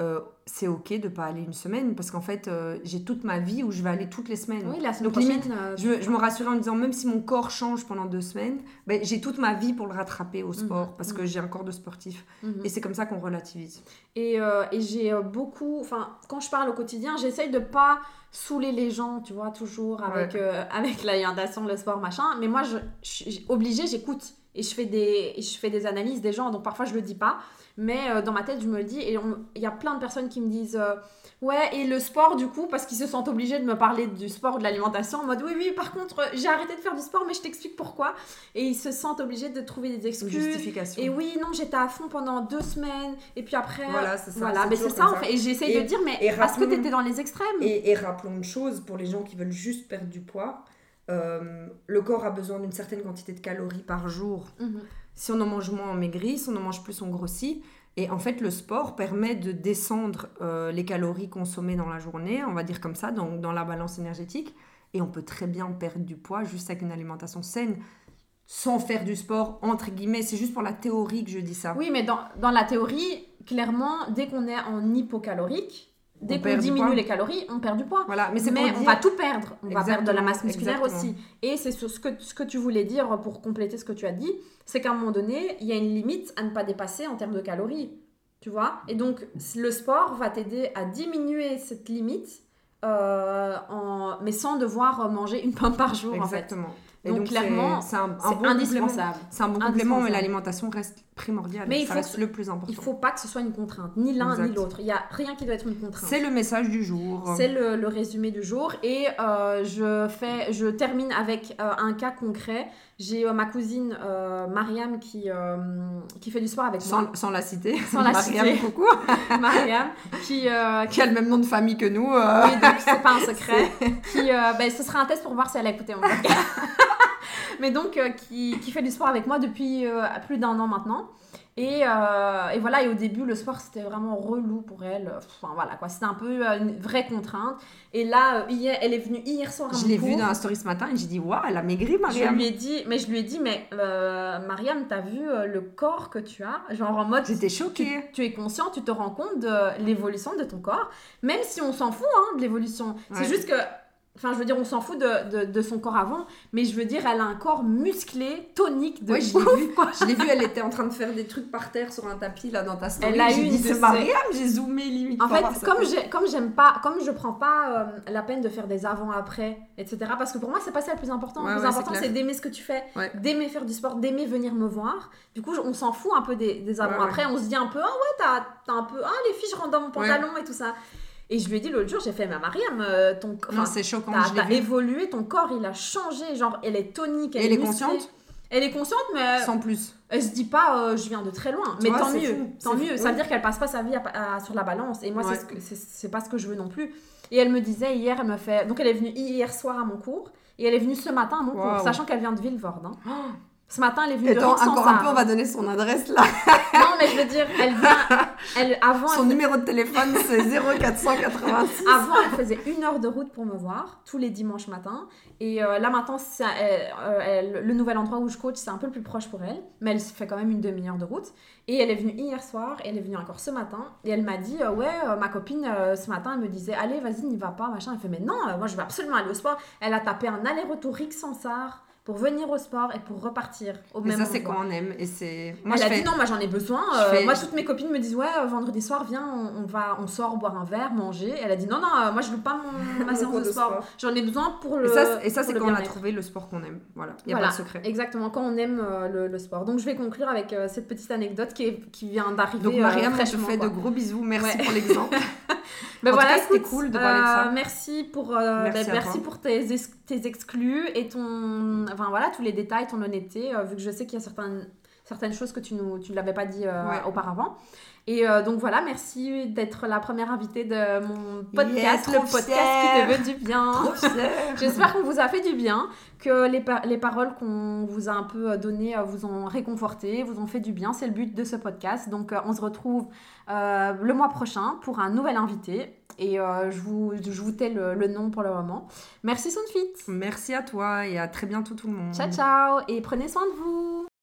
euh, c'est ok de pas aller une semaine parce qu'en fait euh, j'ai toute ma vie où je vais aller toutes les semaines. Oui, la semaine Donc limite, euh, je, je, me rassurais en me disant même si mon corps change pendant deux semaines, ben, j'ai toute ma vie pour le rattraper au sport mhm, parce que mhm. j'ai un corps de sportif. Mhm. Et c'est comme ça qu'on relativise. Et, et j'ai beaucoup, enfin quand je parle au quotidien, j'essaye de pas saouler les gens, tu vois, toujours avec, avec l'alimentation, le sport, machin. Mais moi, je, je suis obligée, j'écoute et je fais, des, je fais des analyses des gens. Donc parfois je le dis pas. Mais euh, dans ma tête, je me le dis, et il y a plein de personnes qui me disent euh, Ouais, et le sport, du coup, parce qu'ils se sentent obligés de me parler du sport ou de l'alimentation, en mode Oui, oui, par contre, euh, j'ai arrêté de faire du sport, mais je t'explique pourquoi. Et ils se sentent obligés de trouver des excuses. Justification. Et oui, non, j'étais à fond pendant deux semaines, et puis après. Voilà, c'est ça. Voilà, mais c'est ça, en fait. Et j'essaye de dire Mais parce que t'étais dans les extrêmes. Et, et rappelons une chose pour les gens qui veulent juste perdre du poids. le corps a besoin d'une certaine quantité de calories par jour. Mhm. Si on en mange moins, on maigrit. Si on en mange plus, on grossit. Et en fait, le sport permet de descendre euh, les calories consommées dans la journée, on va dire comme ça, dans, la balance énergétique. Et on peut très bien perdre du poids juste avec une alimentation saine, sans faire du sport, entre guillemets. C'est juste pour la théorie que je dis ça. Oui, mais dans, dans la théorie, clairement, dès qu'on est en hypocalorique, Dès qu'on diminue les calories, on perd du poids. Voilà, mais, mais on va tout perdre. On va perdre de la masse musculaire aussi. Et c'est ce que, ce que tu voulais dire pour compléter ce que tu as dit, c'est qu'à un moment donné, il y a une limite à ne pas dépasser en termes de calories. Tu vois Et donc, le sport va t'aider à diminuer cette limite, euh, en... mais sans devoir manger une pomme par jour. Exactement. Donc, clairement, c'est un, bon indispensable. C'est un bon complément, mais l'alimentation reste primordiale. Mais il ça reste le plus important. Il faut pas que ce soit une contrainte, ni l'un ni l'autre. Il y a rien qui doit être une contrainte. C'est le message du jour. C'est le, résumé du jour. Et euh, je, fais, je termine avec euh, un cas concret. J'ai euh, ma cousine Mariam qui, qui fait du sport avec moi. Sans la citer. Sans la Mariam, citer. coucou. Mariam, qui, qui a le même nom de famille que nous. Oui, donc c'est pas un secret. qui, ben, ce sera un test pour voir si elle a écouté mon podcast. Mais donc euh, qui, qui, fait du sport avec moi depuis euh, plus d'un an maintenant. Et, euh, et, voilà, et au début, le sport, c'était vraiment relou pour elle. Enfin, voilà, quoi. C'était un peu une vraie contrainte. Et là, hier, elle est venue hier soir à Je l'ai vue dans la story ce matin et j'ai dit, waouh, elle a maigri, Mariam. Je lui ai dit, mais je lui ai dit, mais Mariam, t'as vu le corps que tu as? Genre en mode. J'étais choquée. Tu, es conscient, tu te rends compte de l'évolution de ton corps. Même si on s'en fout hein, de l'évolution. C'est juste que Enfin, je veux dire, on s'en fout de, de, son corps avant, mais je veux dire, elle a un corps musclé, tonique de ouais, je l'ai vu, Je l'ai vu, elle était en train de faire des trucs par terre sur un tapis là dans ta story. Elle a eu une c'est Mariam, j'ai zoomé limite. En fait, comme j'ai, comme j'aime pas, comme je prends pas euh, la peine de faire des avant-après, etc. Parce que pour moi, c'est pas ça le plus important. le plus important, c'est d'aimer ce que tu fais, d'aimer faire du sport, d'aimer venir me voir. Du coup, on s'en fout un peu des, des avant-après. On se dit un peu, ah ouais, t'as, t'as un peu, ah les filles, je rentre dans mon pantalon et tout ça. Et je lui ai dit l'autre jour, j'ai fait, mais Mariam, euh, ton corps. c'est choquant. T'as évolué, ton corps, il a changé. Genre, elle est tonique. Elle, elle est, consciente? Elle est consciente, mais. Sans plus. Elle se dit pas, euh, je viens de très loin. mais tant mieux. Tant mieux. Ça veut dire qu'elle passe pas sa vie sur la balance. Et moi, c'est pas ce que je veux non plus. Et elle me disait hier, elle me fait. Donc, elle est venue hier soir à mon cours. Et elle est venue ce matin à mon cours, sachant qu'elle vient de Villevorde. Hein. Oh ce matin, elle est venue Attends, encore un peu, on va donner son adresse là. non, mais je veux dire, elle vient. Elle, avant, son numéro de téléphone, c'est 0486. Avant, elle faisait une heure de route pour me voir, tous les dimanches matins. Et euh, là, maintenant, euh, le nouvel endroit où je coach, c'est un peu le plus proche pour elle. Mais elle fait quand même une demi-heure de route. Et elle est venue hier soir, et elle est venue encore ce matin. Et elle m'a dit, euh, ouais, ma copine, ce matin, elle me disait, allez, vas-y, n'y va pas, machin. Elle fait, mais non, moi, je veux absolument aller au sport. Elle a tapé un aller-retour Rick Sansard pour venir au sport et pour repartir au Mais même ça, c'est quand on aime. Et c'est... Moi, Elle a dit non, moi j'en ai besoin. Euh, moi, toutes mes copines me disent ouais, euh, vendredi soir, viens, on, va, on sort boire un verre, manger. Elle a dit non, non, euh, moi je loue pas mon, ma séance de sport. J'en ai besoin pour le. Et ça, c'est quand on a trouvé le sport qu'on aime. Voilà, il n'y a pas de secret. Exactement, quand on aime le, sport. Donc je vais conclure avec cette petite anecdote qui, qui vient d'arriver. Donc Mariam, je te fais de gros bisous. Merci pour l'exemple. Ben voilà, c'était cool de parler de ça. Merci pour, merci, ben, merci pour tes, tes exclus et ton. Enfin voilà, tous les détails ton honnêteté, euh, vu que je sais qu'il y a certaines, certaines choses que tu ne tu l'avais pas dit euh, auparavant. Et euh, donc voilà, merci d'être la première invitée de mon podcast, le podcast qui te veut du bien. J'espère qu'on vous a fait du bien, que les, les paroles qu'on vous a un peu données vous ont réconforté, vous ont fait du bien. C'est le but de ce podcast. Donc on se retrouve le mois prochain pour un nouvel invité. Et je, vous, je vous tais le, le, nom pour le moment. Merci Sunfit. Merci à toi et à très bientôt tout le monde. Ciao ciao et prenez soin de vous.